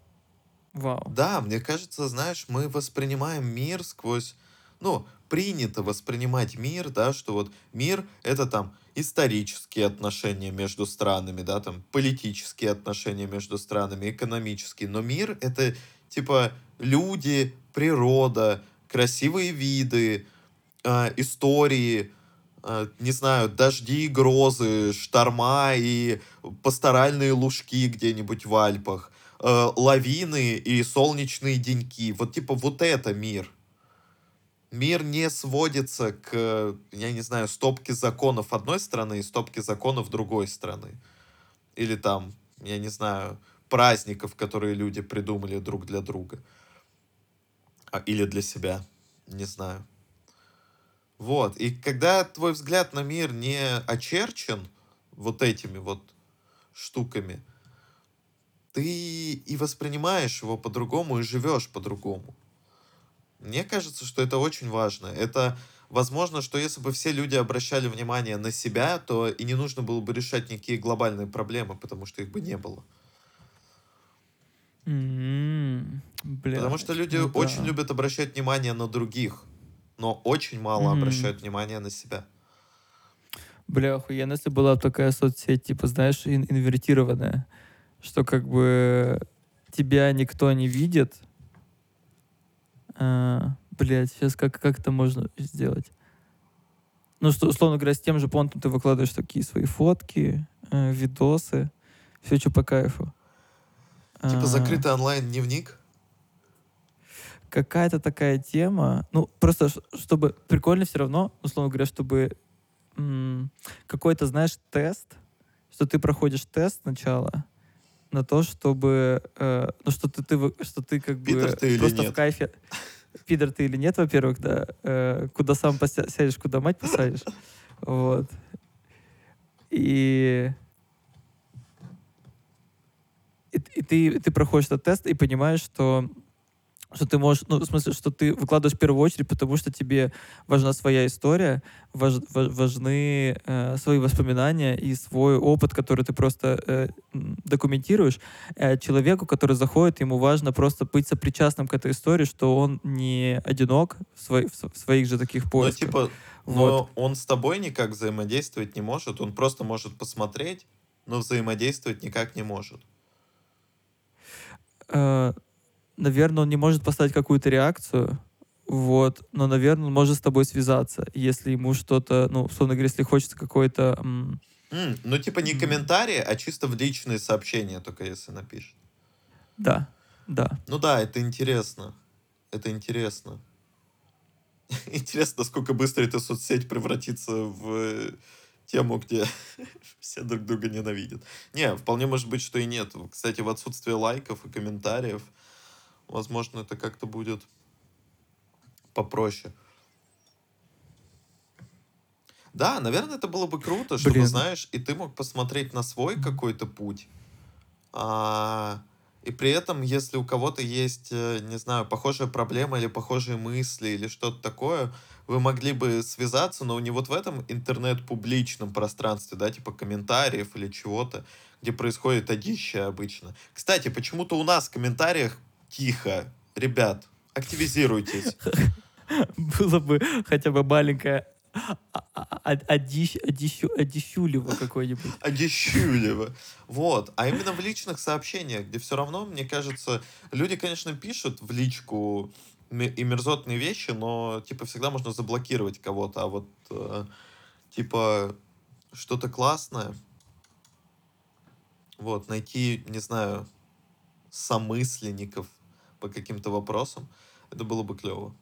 вау. Да, мне кажется, знаешь, мы воспринимаем мир сквозь, ну, принято воспринимать мир, да, что вот мир — это там исторические отношения между странами, да, там политические отношения между странами, экономические. Но мир — это типа люди, природа, красивые виды, а, истории, а, не знаю, дожди, грозы, шторма и пасторальные лужки где-нибудь в Альпах э, лавины и солнечные деньки. Вот типа вот это мир. Мир не сводится к, э, я не знаю, стопке законов одной страны и стопке законов другой страны. Или там, я не знаю, праздников, которые люди придумали друг для друга. А, или для себя. Не знаю. Вот. И когда твой взгляд на мир не очерчен вот этими вот штуками, ты и воспринимаешь его по-другому, и живешь по-другому. Мне кажется, что это очень важно. Это возможно, что если бы все люди обращали внимание на себя, то и не нужно было бы решать никакие глобальные проблемы, потому что их бы не было. М, Бля, Потому что люди ну очень да. любят обращать внимание на других, но очень мало Мгм. обращают внимание на себя. Бля, охуенно, если была такая соцсеть, типа, знаешь, ин- инвертированная, что как бы тебя никто не видит. А, блядь, сейчас как, как это можно сделать? Ну, что, условно говоря, с тем же понтом ты выкладываешь такие свои фотки, э, видосы, все, что по кайфу. Типа А, закрытый онлайн-дневник. Какая-то такая тема. Ну, просто чтобы прикольно все равно, условно говоря, чтобы какой-то, знаешь, тест, что ты проходишь тест сначала на то, чтобы, э, ну, что ты, ты, что ты как бы ты просто в кайфе. Пидор ты или нет, во-первых, да. Э, куда сам сядешь, куда мать посадишь. Вот. И и, и ты, ты проходишь этот тест и понимаешь, что, что ты можешь, ну, в смысле, что ты выкладываешь в первую очередь, потому что тебе важна своя история, важ- ва- важны э, свои воспоминания и свой опыт, который ты просто э, документируешь. Э, человеку, который заходит, ему важно просто быть сопричастным к этой истории, что он не одинок в, свой- в в своих же таких Ну, поисках. типа, но Вот. он с тобой никак взаимодействовать не может, он просто может посмотреть, но взаимодействовать никак не может. Наверное, он не может поставить какую-то реакцию, вот, но, наверное, он может с тобой связаться, если ему что-то, ну, условно говоря, если хочется какой-то... М, ну, типа не комментарии, а чисто в личные сообщения, только если напишет. да, да. Ну да, это интересно. Это интересно. Интересно, насколько быстро эта соцсеть превратится в тему, где все друг друга ненавидят. Не, вполне может быть, что и нет. Кстати, в отсутствие лайков и комментариев, возможно, это как-то будет попроще. Да, наверное, это было бы круто, чтобы, Блин. знаешь, и ты мог посмотреть на свой какой-то путь. А, и при этом, если у кого-то есть, э, не знаю, похожая проблема или похожие мысли или что-то такое, вы могли бы связаться, но не вот в этом интернет-публичном пространстве, да, типа комментариев или чего-то, где происходит одище обычно. Кстати, почему-то у нас в комментариях тихо. Ребят, активизируйтесь. Было бы хотя бы маленькое а- а- а- одищ- одищу- одищулево какое-нибудь. Одещулево. Вот. А именно в личных сообщениях, где все равно, мне кажется, люди, конечно, пишут в личку и мерзотные вещи, но, типа, всегда можно заблокировать кого-то. А вот, э, типа, что-то классное, вот, найти, не знаю, самысленников по каким-то вопросам, это было бы клево.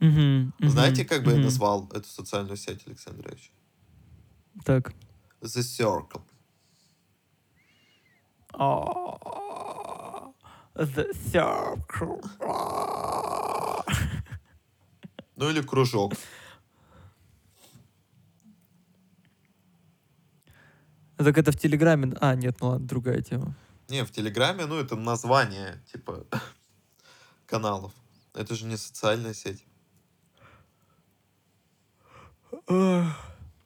Мгм, Знаете, мгм, как бы я мгм. назвал эту социальную сеть, Александрович? Так. The Circle. А, The circle. Ну или кружок. Так это в Телеграме. А, нет, ну ладно, другая тема. Не, в Телеграме, ну, это название, типа, каналов. Это же не социальная сеть.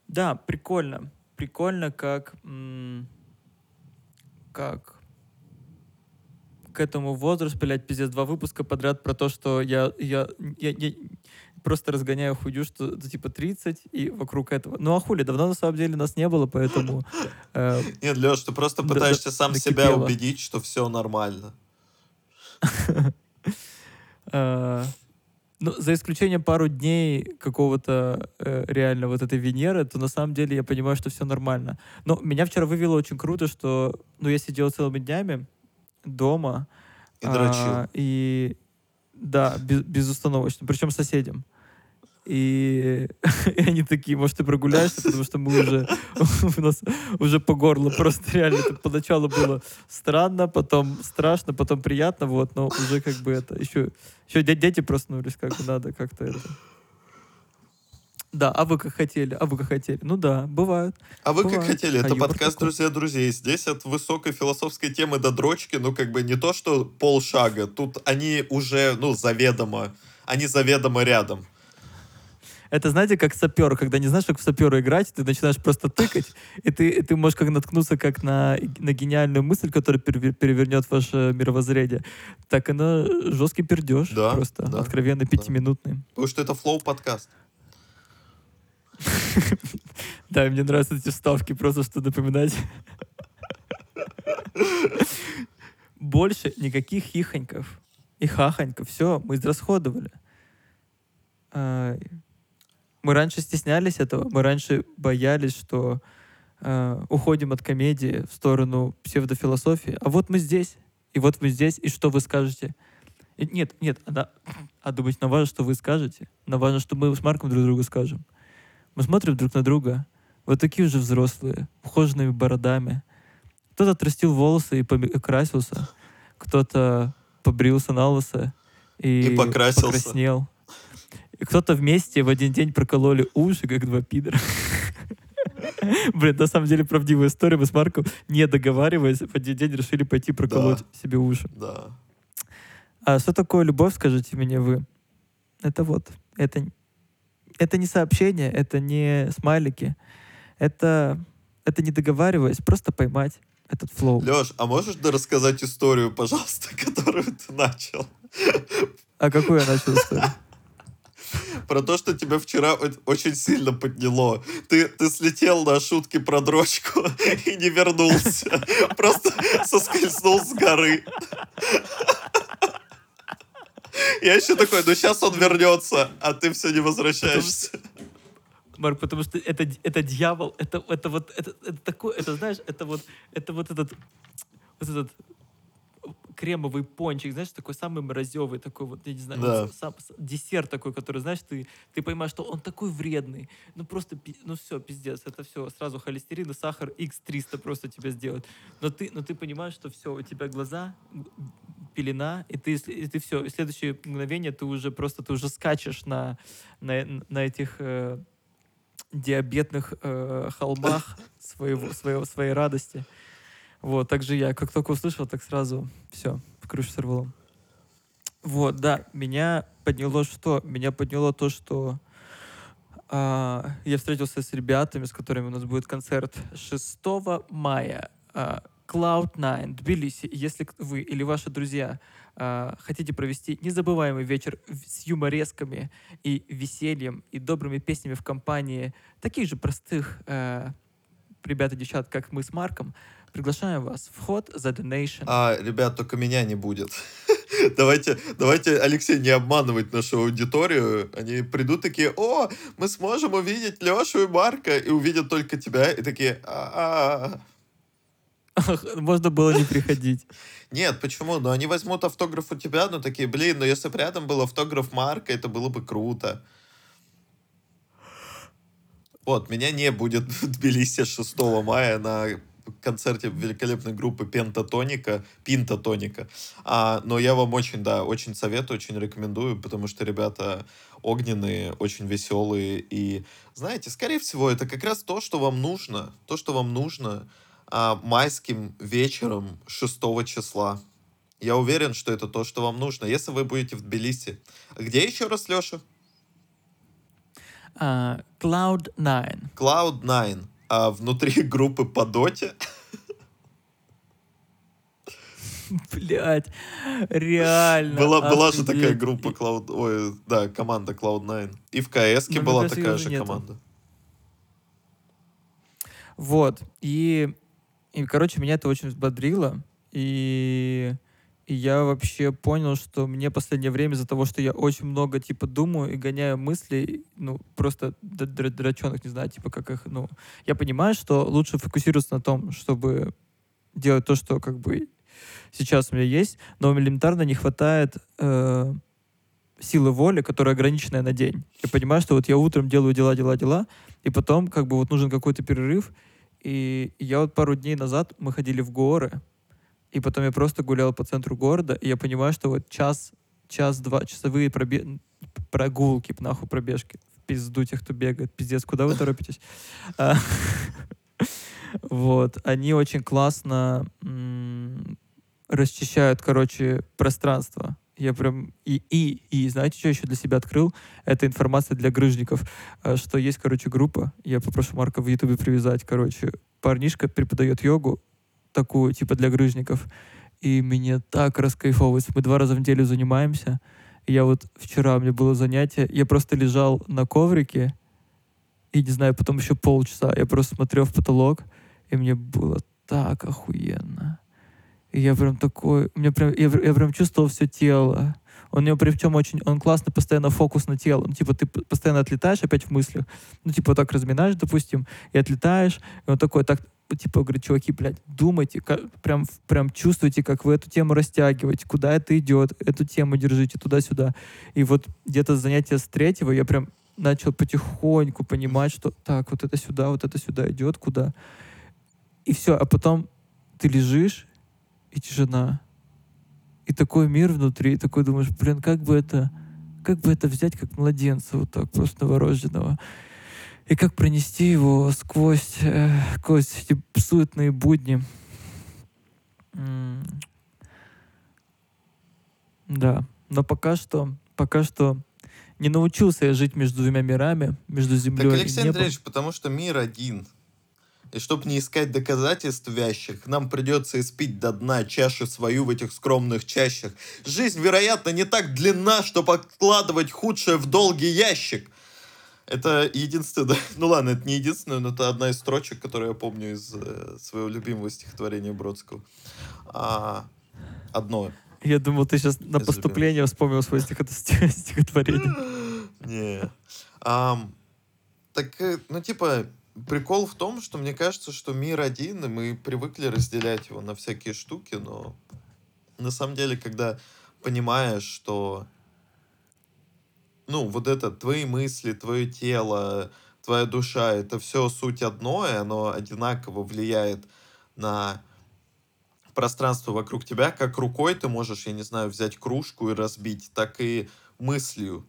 Да, прикольно. Прикольно, как... Как к этому возрасту, блядь, пиздец, два выпуска подряд про то, что я, я, я, я просто разгоняю хуйню, что типа 30 и вокруг этого. Ну а хули, давно на самом деле нас не было, поэтому... э, Нет, Леш, ты просто пытаешься сам себя убедить, что все нормально. э, Ну, за исключением пару дней какого-то э, реально вот этой Венеры, то на самом деле я понимаю, что все нормально. Но меня вчера вывело очень круто, что ну, я сидел целыми днями дома. И дрочил. а, и да, без- безустановочно, причем соседям. И, и они такие, может, ты прогуляешься, потому что мы уже, у нас уже по горло просто реально. Это поначалу было странно, потом страшно, потом приятно, вот, но уже как бы это, еще, еще дети проснулись, как бы надо как-то это. Да, а вы как хотели, а вы как хотели. Ну да, бывает. А вы как Бывает. хотели? А Это юмор подкаст такой. «Друзья друзей». Здесь от высокой философской темы до дрочки, ну, как бы не то, что полшага. Тут они уже, ну, заведомо, они заведомо рядом. Это, знаете, как сапер, когда не знаешь, как в сапера играть, ты начинаешь просто тыкать, и ты, и ты можешь как наткнуться как на, на гениальную мысль, которая перевер- перевернет ваше мировоззрение. Так и на жесткий пердеж. Да, просто да, откровенно да. пятиминутный. Потому что это флоу-подкаст. Да, мне нравятся эти вставки, просто что напоминать. Больше никаких хихоньков и хахоньков. Все, мы израсходовали. А, Мы раньше стеснялись этого, мы раньше боялись, что а, уходим от комедии в сторону псевдофилософии. А вот мы здесь, и вот мы здесь, и что вы скажете? Нет, нет, а, а думать, нам важно, что вы скажете. Нам важно, что мы с Марком друг другу скажем. Мы смотрим друг на друга, вот такие уже взрослые, ухоженными бородами. Кто-то отрастил волосы и покрасился, кто-то побрился на лысо и, И покрасился. покраснел. И кто-то вместе в один день прокололи уши, как два пидора. Блин, на самом деле правдивая история. Мы с Марком, не договариваясь, в один день решили пойти проколоть себе уши. Да. А что такое любовь, скажите мне вы? Это вот, это, это не сообщение, это не смайлики, это, это не договариваясь, просто поймать этот флоу. Леш, а можешь да рассказать историю, пожалуйста, которую ты начал? А какую я начал историю? Про то, что тебя вчера очень сильно подняло. Ты, ты слетел на шутки про дрочку и не вернулся. Просто соскользнул с горы. Я еще такой, ну сейчас он вернется, а ты все не возвращаешься. Марк, потому что это, это дьявол, это, это вот, это, это такое, это знаешь, это вот, это вот этот, вот этот кремовый пончик, знаешь, такой самый морозевый, такой вот, я не знаю, Да. сам- десерт такой, который, знаешь, ты, ты понимаешь, что он такой вредный, ну просто, ну все, пиздец, это все, сразу холестерин и сахар x300 просто тебя сделают. Но ты, но ты понимаешь, что все, у тебя глаза, пелена, и ты, и ты все, в следующее мгновение ты уже просто, ты уже скачешь на, на, на этих э, диабетных э, холмах своего, своего, своей радости. Вот, так же я, как только услышал, так сразу все, в крышу сорвало. Вот, да, меня подняло что? Меня подняло то, что а, я встретился с ребятами, с которыми у нас будет концерт 6 мая. а, Cloud9, Тбилиси. Если вы или ваши друзья а, хотите провести незабываемый вечер с юморесками и весельем и добрыми песнями в компании таких же простых э, ребят и девчат, как мы с Марком, приглашаем вас. Вход за donation. А, ребят, только меня не будет. Давайте, давайте, Алексей, не обманывать нашу аудиторию. Они придут такие, о, мы сможем увидеть Лешу и Марка, и увидят только тебя, и такие, а Можно было не приходить. Нет, почему? Ну, они возьмут автограф у тебя, но такие, блин, ну если бы рядом был автограф Марка, это было бы круто. Вот, меня не будет в Тбилиси 6 мая на концерте великолепной группы Пентатоника, Пинтатоника. А, но я вам очень, да, очень советую, очень рекомендую, потому что ребята огненные, очень веселые. И, знаете, скорее всего, это как раз то, что вам нужно. То, что вам нужно а, майским вечером 6 числа. Я уверен, что это то, что вам нужно, если вы будете в Тбилиси. Где еще раз, Леша? А, Cloud9. Cloud9. А внутри группы по доте Блять, реально. была, была же такая группа Cloud... Ой, да, команда Cloud9. И в КС была такая же нету. команда. Вот. И, и, короче, меня это очень взбодрило. И, и я вообще понял, что мне последнее время из-за того, что я очень много, типа, думаю и гоняю мысли, ну, просто драченых, не знаю, типа, как их, ну... Я понимаю, что лучше фокусироваться на том, чтобы делать то, что, как бы, сейчас у меня есть, но элементарно не хватает э, силы воли, которая ограниченная на день. Я понимаю, что вот я утром делаю дела, дела, дела, и потом как бы вот нужен какой-то перерыв. И я вот пару дней назад мы ходили в горы, и потом я просто гулял по центру города, и я понимаю, что вот час, час-два часовые пробе- прогулки, нахуй пробежки, в пизду тех, кто бегает, пиздец, куда вы торопитесь? А, Вот, они очень классно расчищают, короче, пространство. Я прям и, и, и, знаете, что еще для себя открыл? Это информация для грыжников, э, что есть, короче, группа. Я попрошу Марка в Ютубе привязать, короче. Парнишка преподает йогу, такую, типа, для грыжников. И мне так раскайфовывается. Мы два раза в неделю занимаемся. Я вот вчера, у меня было занятие, я просто лежал на коврике, и, не знаю, потом еще полчаса я просто смотрел в потолок, и мне было так охуенно. И я прям такой, мне прям, я, я прям чувствовал все тело. Он у него причем очень, он классно постоянно фокус на тело. Ну, типа, ты постоянно отлетаешь опять в мыслях. Ну, типа, вот так разминаешь, допустим, и отлетаешь. И он такой, так, типа, говорит, чуваки, блядь, думайте, ка- прям, прям чувствуйте, как вы эту тему растягиваете, куда это идет, эту тему держите туда-сюда. И вот где-то с занятия с третьего я прям начал потихоньку понимать, что так, вот это сюда, вот это сюда идет, куда. И все, а потом ты лежишь, и тишина. И такой мир внутри, и такой думаешь, блин, как бы это, как бы это взять, как младенца, вот так, просто новорожденного. И как пронести его сквозь, э, сквозь эти суетные будни. М. Да, но пока что, пока что не научился я жить между двумя мирами, между Так, землей и Алексей небом. Андреевич, потому что мир один. И чтобы не искать доказательств вящих, нам придется испить до дна чашу свою в этих скромных чащах. Жизнь, вероятно, не так длинна, чтобы откладывать худшее в долгий ящик. Это единственное... Ну ладно, это не единственное, но это одна из строчек, которую я помню из э, своего любимого стихотворения Бродского. А, одно. Я думал, ты сейчас на Из поступление вспомнил свое стихо- стихотворение. Не. Так, э, ну, типа, прикол в том, что мне кажется, что мир один, и мы привыкли разделять его на всякие штуки, но на самом деле, когда понимаешь, что ну, вот это твои мысли, твое тело, твоя душа, это все суть одно, и оно одинаково влияет на пространство вокруг тебя, как рукой ты можешь, я не знаю, взять кружку и разбить, так и мыслью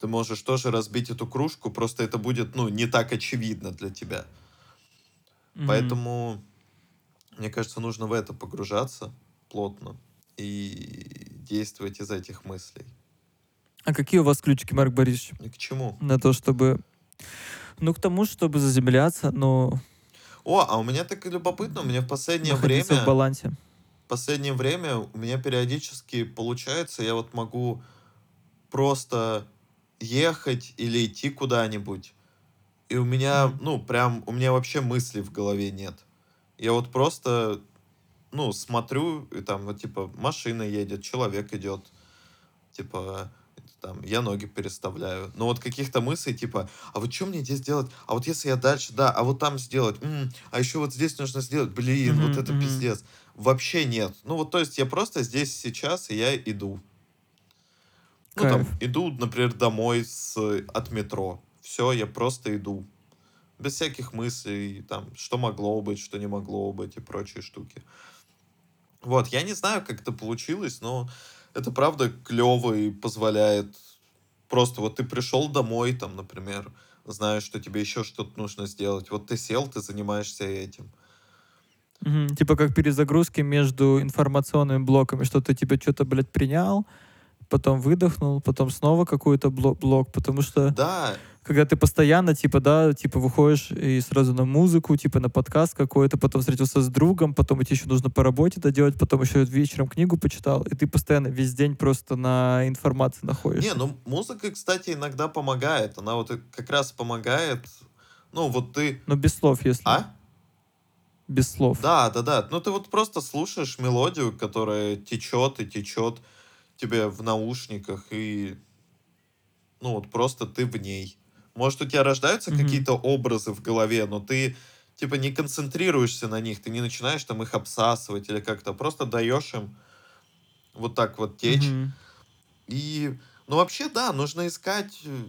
ты можешь тоже разбить эту кружку, просто это будет, ну, не так очевидно для тебя. Mm-hmm. Поэтому, мне кажется, нужно в это погружаться плотно и действовать из этих мыслей. А какие у вас ключики, Марк Борисович? И к чему? На то, чтобы... Ну, к тому, чтобы заземляться, но... О, а у меня так и любопытно, у меня в последнее Находиться время... в балансе. В последнее время у меня периодически получается, я вот могу просто ехать или идти куда-нибудь, и у меня, ну, прям, у меня вообще мыслей в голове нет. Я вот просто, ну, смотрю, и там, вот, типа, машина едет, человек идет, типа, там, я ноги переставляю. Но вот каких-то мыслей, типа, а вот что мне здесь делать? А вот если я дальше, да, а вот там сделать? М-м, а еще вот здесь нужно сделать? Блин, mm-hmm, вот это mm-hmm. пиздец. Вообще нет. Ну вот, то есть я просто здесь сейчас, и я иду. Ну, там, иду, например, домой с, от метро. Все, я просто иду. Без всяких мыслей, там, что могло быть, что не могло быть и прочие штуки. Вот, я не знаю, как это получилось, но это правда клево и позволяет просто вот ты пришел домой, там, например, знаешь, что тебе еще что-то нужно сделать. Вот ты сел, ты занимаешься этим. Угу. Типа как перезагрузки между информационными блоками, что ты типа что-то, блядь, принял, потом выдохнул, потом снова какой-то блок, блок, потому что да. когда ты постоянно, типа, да, типа выходишь и сразу на музыку, типа на подкаст какой-то, потом встретился с другом, потом тебе еще нужно по работе это делать, потом еще вечером книгу почитал, и ты постоянно весь день просто на информации находишься. Не, ну музыка, кстати, иногда помогает, она вот как раз помогает, ну вот ты... Но без слов, если... А? Без слов. Да, да, да. Ну ты вот просто слушаешь мелодию, которая течет и течет, тебе в наушниках, и ну вот просто ты в ней. Может, у тебя рождаются mm-hmm. какие-то образы в голове, но ты типа не концентрируешься на них, ты не начинаешь там их обсасывать или как-то, просто даешь им вот так вот течь. Mm-hmm. И, ну вообще, да, нужно искать э,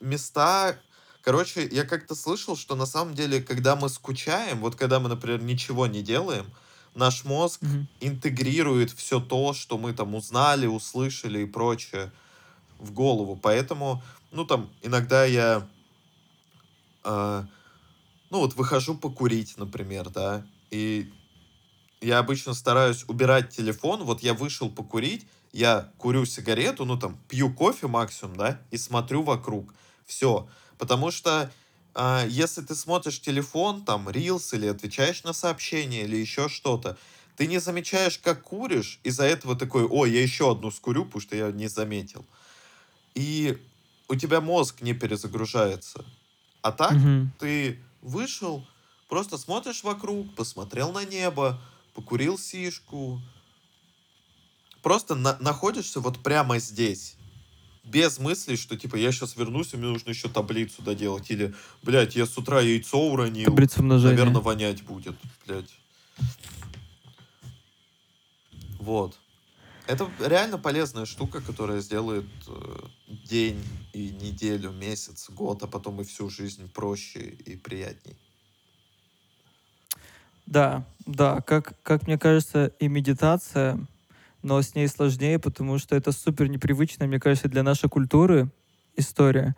места. Короче, я как-то слышал, что на самом деле, когда мы скучаем, вот когда мы, например, ничего не делаем, наш мозг mm-hmm. интегрирует все то, что мы там узнали, услышали и прочее в голову. Поэтому, ну там, иногда я, э, ну вот выхожу покурить, например, да, и я обычно стараюсь убирать телефон. Вот я вышел покурить, я курю сигарету, ну там пью кофе максимум, да, и смотрю вокруг. Все. Потому что если ты смотришь телефон, там, рилс, или отвечаешь на сообщения, или еще что-то, ты не замечаешь, как куришь, из-за этого такой, ой, я еще одну скурю, потому что я не заметил. И у тебя мозг не перезагружается. А так mm-hmm. ты вышел, просто смотришь вокруг, посмотрел на небо, покурил сишку, просто на- находишься вот прямо здесь без мысли, что типа я сейчас вернусь, и мне нужно еще таблицу доделать. Или, блядь, я с утра яйцо уронил. Таблицу умножения. Наверное, вонять будет, блядь. Вот. Это реально полезная штука, которая сделает э, день и неделю, месяц, год, а потом и всю жизнь проще и приятней. Да, да, как, как мне кажется, и медитация но с ней сложнее, потому что это супер непривычная, мне кажется, для нашей культуры история.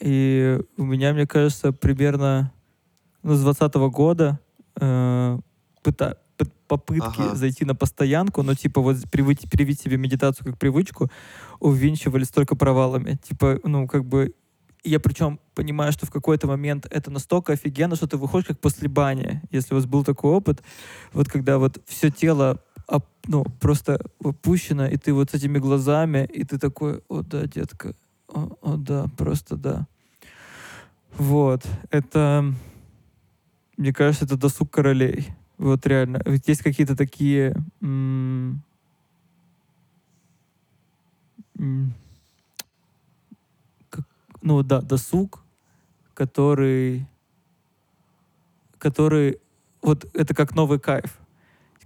И у меня, мне кажется, примерно ну, с 20 года э, пыта, попытки ага. зайти на постоянку, но типа вот привить, привить себе медитацию как привычку, увенчивались только провалами. Типа, ну, как бы я причем понимаю, что в какой-то момент это настолько офигенно, что ты выходишь как после бани. Если у вас был такой опыт, вот когда вот все тело ну, просто опущено, и ты вот с этими глазами, и ты такой, о да, детка, о, о да, просто да. Вот, это, мне кажется, это досуг королей. Вот реально. Ведь есть какие-то такие... М- м- как, ну да, досуг, который... Который... Вот это как новый кайф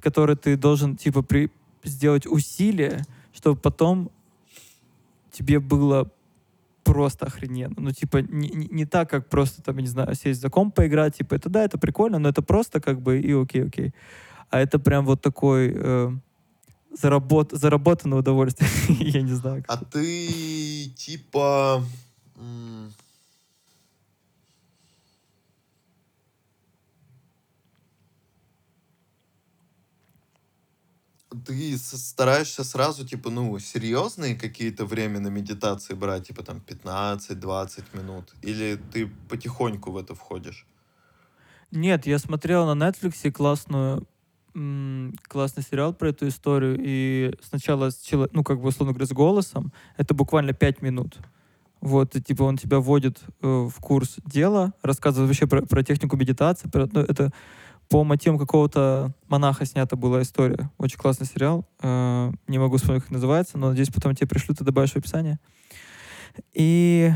который ты должен, типа, при, сделать усилие, чтобы потом тебе было просто охрененно. Ну, типа, не, не, не так, как просто, там, я не знаю, сесть за комп поиграть, типа, это да, это прикольно, но это просто как бы и окей, окей. А это прям вот такой э, заработ, заработанное удовольствие, я не знаю. А ты, типа... Ты стараешься сразу, типа, ну, серьезные какие-то время на медитации брать, типа, там, 15-20 минут? Или ты потихоньку в это входишь? Нет, я смотрел на Netflix классную, классный сериал про эту историю, и сначала, ну, как бы, условно говоря, с голосом, это буквально пять минут. Вот, и, типа, он тебя вводит э, в курс дела, рассказывает вообще про, про технику медитации. про- ну, это по мотивам какого-то монаха снята была история. Очень классный сериал. Э, не могу вспомнить, как называется, но надеюсь, потом тебе пришлю, ты добавишь в описание. И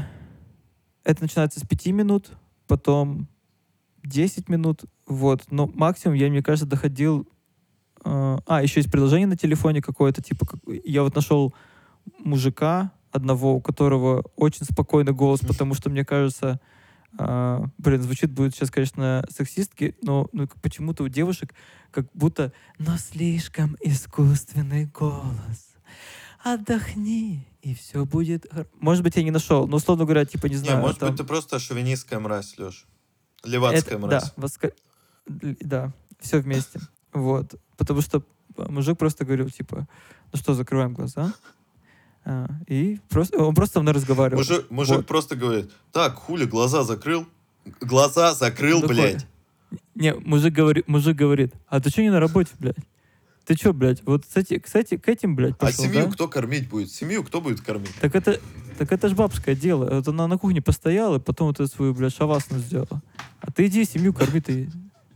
это начинается с пяти минут, потом 10 минут, вот. Но максимум я, мне кажется, доходил... э, а, еще есть приложение на телефоне какое-то, типа, я вот нашел мужика одного, у которого очень спокойный голос, потому что, мне кажется, а, блин, звучит будет сейчас, конечно, сексистски, но ну, почему-то у девушек как будто, но слишком искусственный голос. Отдохни, и все будет... хор-». Может быть, я не нашел, но, условно говоря, типа, не Не, знаю... может там- быть, ты просто шовинистская мразь, Леш. Левацкая это- мразь. Да, воска- да, все вместе. Вот. Потому что а, мужик просто говорил, типа, ну что, закрываем глаза. А, и просто, он просто со мной разговаривал. Мужик, мужик Вот. просто говорит, так, хули, глаза закрыл? Глаза закрыл, Ну, блядь. Не, мужик говорит, мужик говорит, а ты что не на работе, блядь? Ты что, блядь, вот с эти, кстати, к этим, блядь, А пошел, семью да? кто кормить будет? Семью кто будет кормить? Так это, так это ж бабское дело. Вот она на кухне постояла, и потом вот эту свою, блядь, шавасну сделала. А ты иди семью корми, ты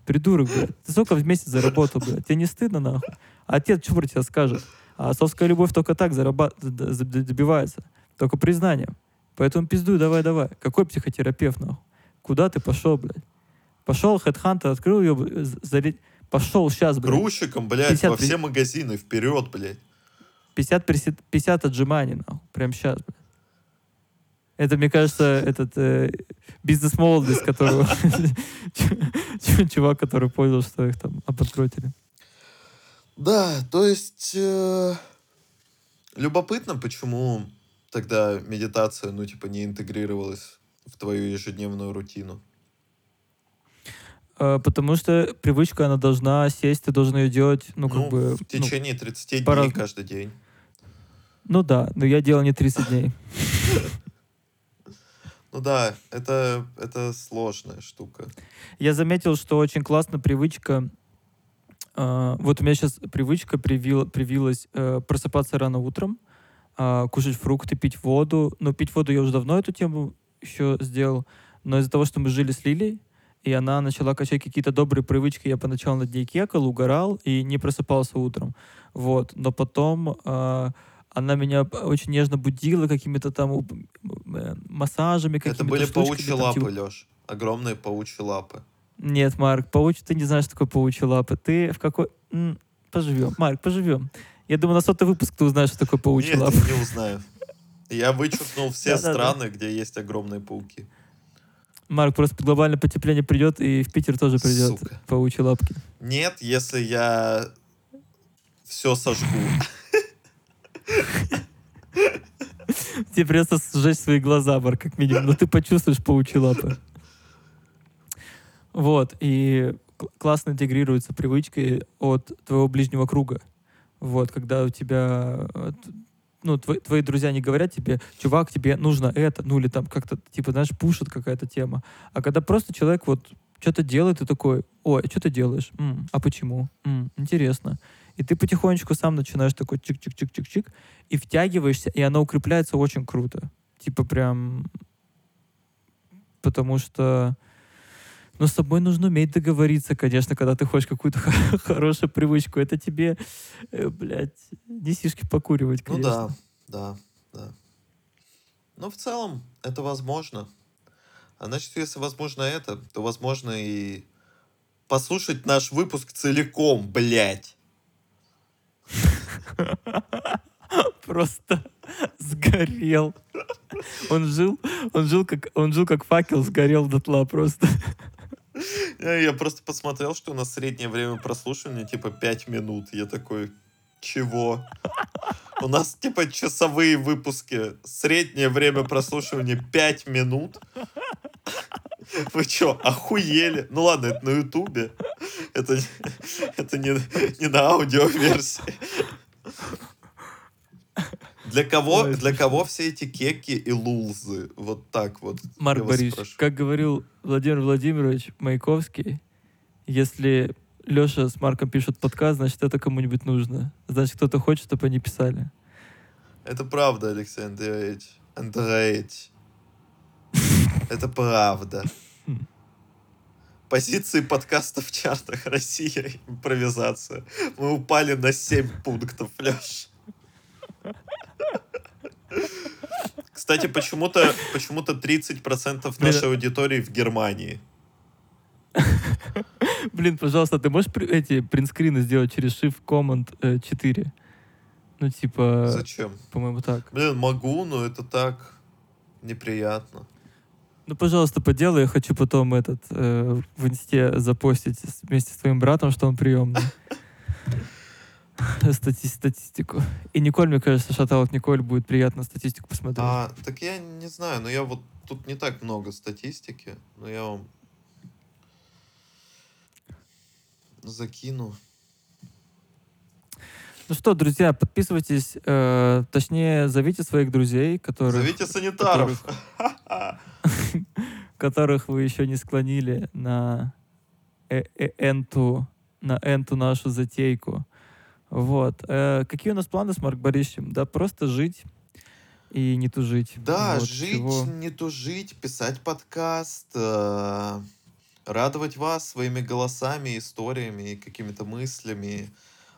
придурок, блядь. Ты сколько в месяц заработал, блядь? Тебе не стыдно, нахуй? А отец что про тебя скажет? А отцовская любовь только так зараба- добивается. Только признанием. Поэтому пиздуй, давай, давай. Какой психотерапевт, нахуй? Куда ты пошел, блядь? Пошел, хедхантер, открыл ее, пошел сейчас, блядь. Грузчиком, блядь, 50 во все магазины, вперед, блядь. 50, присед- 50 отжиманий, нахуй. Прям сейчас, блядь. Это, мне кажется, этот э, бизнес-молодость, которого... чу- Чувак, который понял, что их там обанкротили. Да, то есть э, любопытно, почему тогда медитация, ну, типа, не интегрировалась в твою ежедневную рутину. Э, Потому что привычка, она должна сесть, ты должен ее делать, ну, как Ну, бы... в ну, течение 30 дней по-разному. каждый день. Ну да, но я делал не 30 дней. Ну да, это, это сложная штука. Я заметил, что очень классно привычка... э, вот у меня сейчас привычка привил- привилась э, просыпаться рано утром, а, кушать фрукты, пить воду. Но пить воду я уже давно эту тему еще сделал. Но из-за того, что мы жили с Лилей, и она начала качать какие-то добрые привычки, я поначалу над ней кекал, угорал и не просыпался утром. Вот. Но потом а, она меня очень нежно будила какими-то там э, массажами, какими-то это были штучками, паучьи там, лапы, типа- Леш. Огромные паучьи лапы. Нет, Марк, пауч, ты не знаешь, что такое паучьи лапы. Ты в какой... М, Поживем. Марк, поживем. Я думаю, на сотый выпуск ты узнаешь, что такое паучьи Нет, лапы. не узнаю. Я вычеркнул все страны, где есть огромные пауки. Марк, просто глобальное потепление придет, и в Питер тоже придет Сука. паучьи лапки. Нет, если я все сожгу. Тебе придется сжечь свои глаза, Марк, как минимум. Но ты почувствуешь паучьи лапы. Вот, и кл- классно интегрируются привычки от твоего ближнего круга. Вот, когда у тебя, э, ну, твои, твои друзья не говорят тебе, чувак, тебе нужно это, ну, или там как-то, типа, знаешь, пушит какая-то тема. А когда просто человек вот что-то делает, ты такой, ой, а что ты делаешь? М, а почему? М, интересно. И ты потихонечку сам начинаешь такой чик-чик-чик-чик-чик, и втягиваешься, и оно укрепляется очень круто. Типа прям... Потому что... Ну, с собой нужно уметь договориться, конечно, когда ты хочешь какую-то хо- хорошую привычку. Это тебе, э, блядь, не сишки покуривать, Ну конечно. да, да, да. Но в целом это возможно. А значит, если возможно это, то возможно и послушать наш выпуск целиком, блядь. Просто сгорел. Он жил, он жил как, он жил как факел, сгорел дотла просто. Я я просто посмотрел, что у нас среднее время прослушивания типа 5 минут. Я такой, чего? У нас типа часовые выпуски. Среднее время прослушивания 5 минут. Вы что, охуели? Ну ладно, это на ютубе. Это, это не, не на аудиоверсии. Для кого, Ой, для кого все эти кеки и лулзы? Вот так вот. Марк Борисович, спрашиваю. как говорил Владимир Владимирович Маяковский, если Леша с Марком пишут подкаст, значит, это кому-нибудь нужно. Значит, кто-то хочет, чтобы они писали. Это правда, Алексей Андреевич. Андреевич. Это правда. Позиции подкаста в чартах Россия. Импровизация. Мы упали на 7 пунктов, Леш. Кстати, почему-то почему-то 30% Блин. нашей аудитории в Германии. Блин, пожалуйста, ты можешь эти принтскрины сделать через Shift Command э, 4? Ну, типа, Зачем? по-моему, так. Блин, могу, но это так неприятно. Ну, пожалуйста, поделай, я хочу потом этот э, в инсте запостить вместе с твоим братом, что он приемный. Стати- статистику. И Николь, мне кажется, шатаут Николь будет приятно статистику посмотреть. А, так я не знаю, но я вот тут не так много статистики, но я вам закину. Ну что, друзья, подписывайтесь, э, точнее, зовите своих друзей, которых, Зовите санитаров. которых вы еще не склонили на э- э- энту, на энту нашу затейку. Вот. Э, какие у нас планы с Марк Борисовичем? Да просто жить и не тужить. Да, Вот жить, чего. не тужить, писать подкаст, э, радовать вас своими голосами, историями и какими-то мыслями.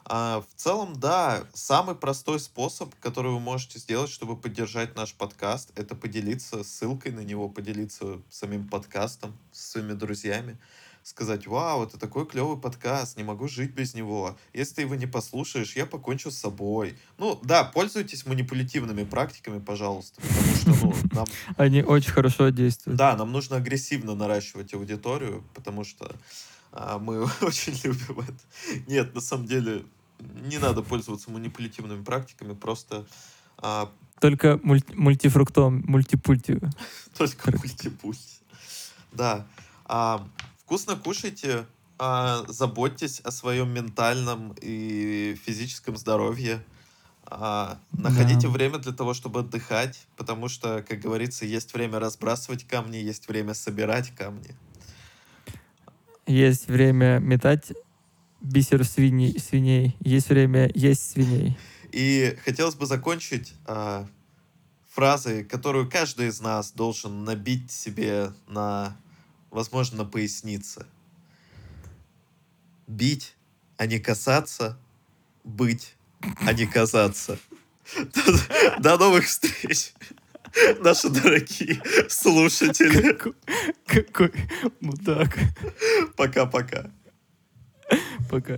А в целом, да, самый простой способ, который вы можете сделать, чтобы поддержать наш подкаст, это поделиться ссылкой на него, поделиться самим подкастом с своими друзьями, сказать, вау, это такой клевый подкаст, не могу жить без него. Если ты его не послушаешь, я покончу с собой. Ну, да, пользуйтесь манипулятивными практиками, пожалуйста, потому что, ну, нам Они очень хорошо действуют. да, нам нужно агрессивно наращивать аудиторию, потому что а, мы очень любим это. Нет, на самом деле не надо пользоваться манипулятивными практиками, просто а, Только мульти- мультифруктом, мультипульти. только мультипульт. Да. А, вкусно кушайте, а, заботьтесь о своем ментальном и физическом здоровье. А, находите Да. время для того, чтобы отдыхать, потому что, как говорится, есть время разбрасывать камни, есть время собирать камни. Есть время метать бисер свиней, свиней. Есть время есть свиней. И хотелось бы закончить а, фразой, которую каждый из нас должен набить себе на, возможно, на пояснице. Бить, а не касаться, быть, а не казаться. До, новых встреч, наши дорогие слушатели. Какой, какой мудак. Пока-пока. Пока.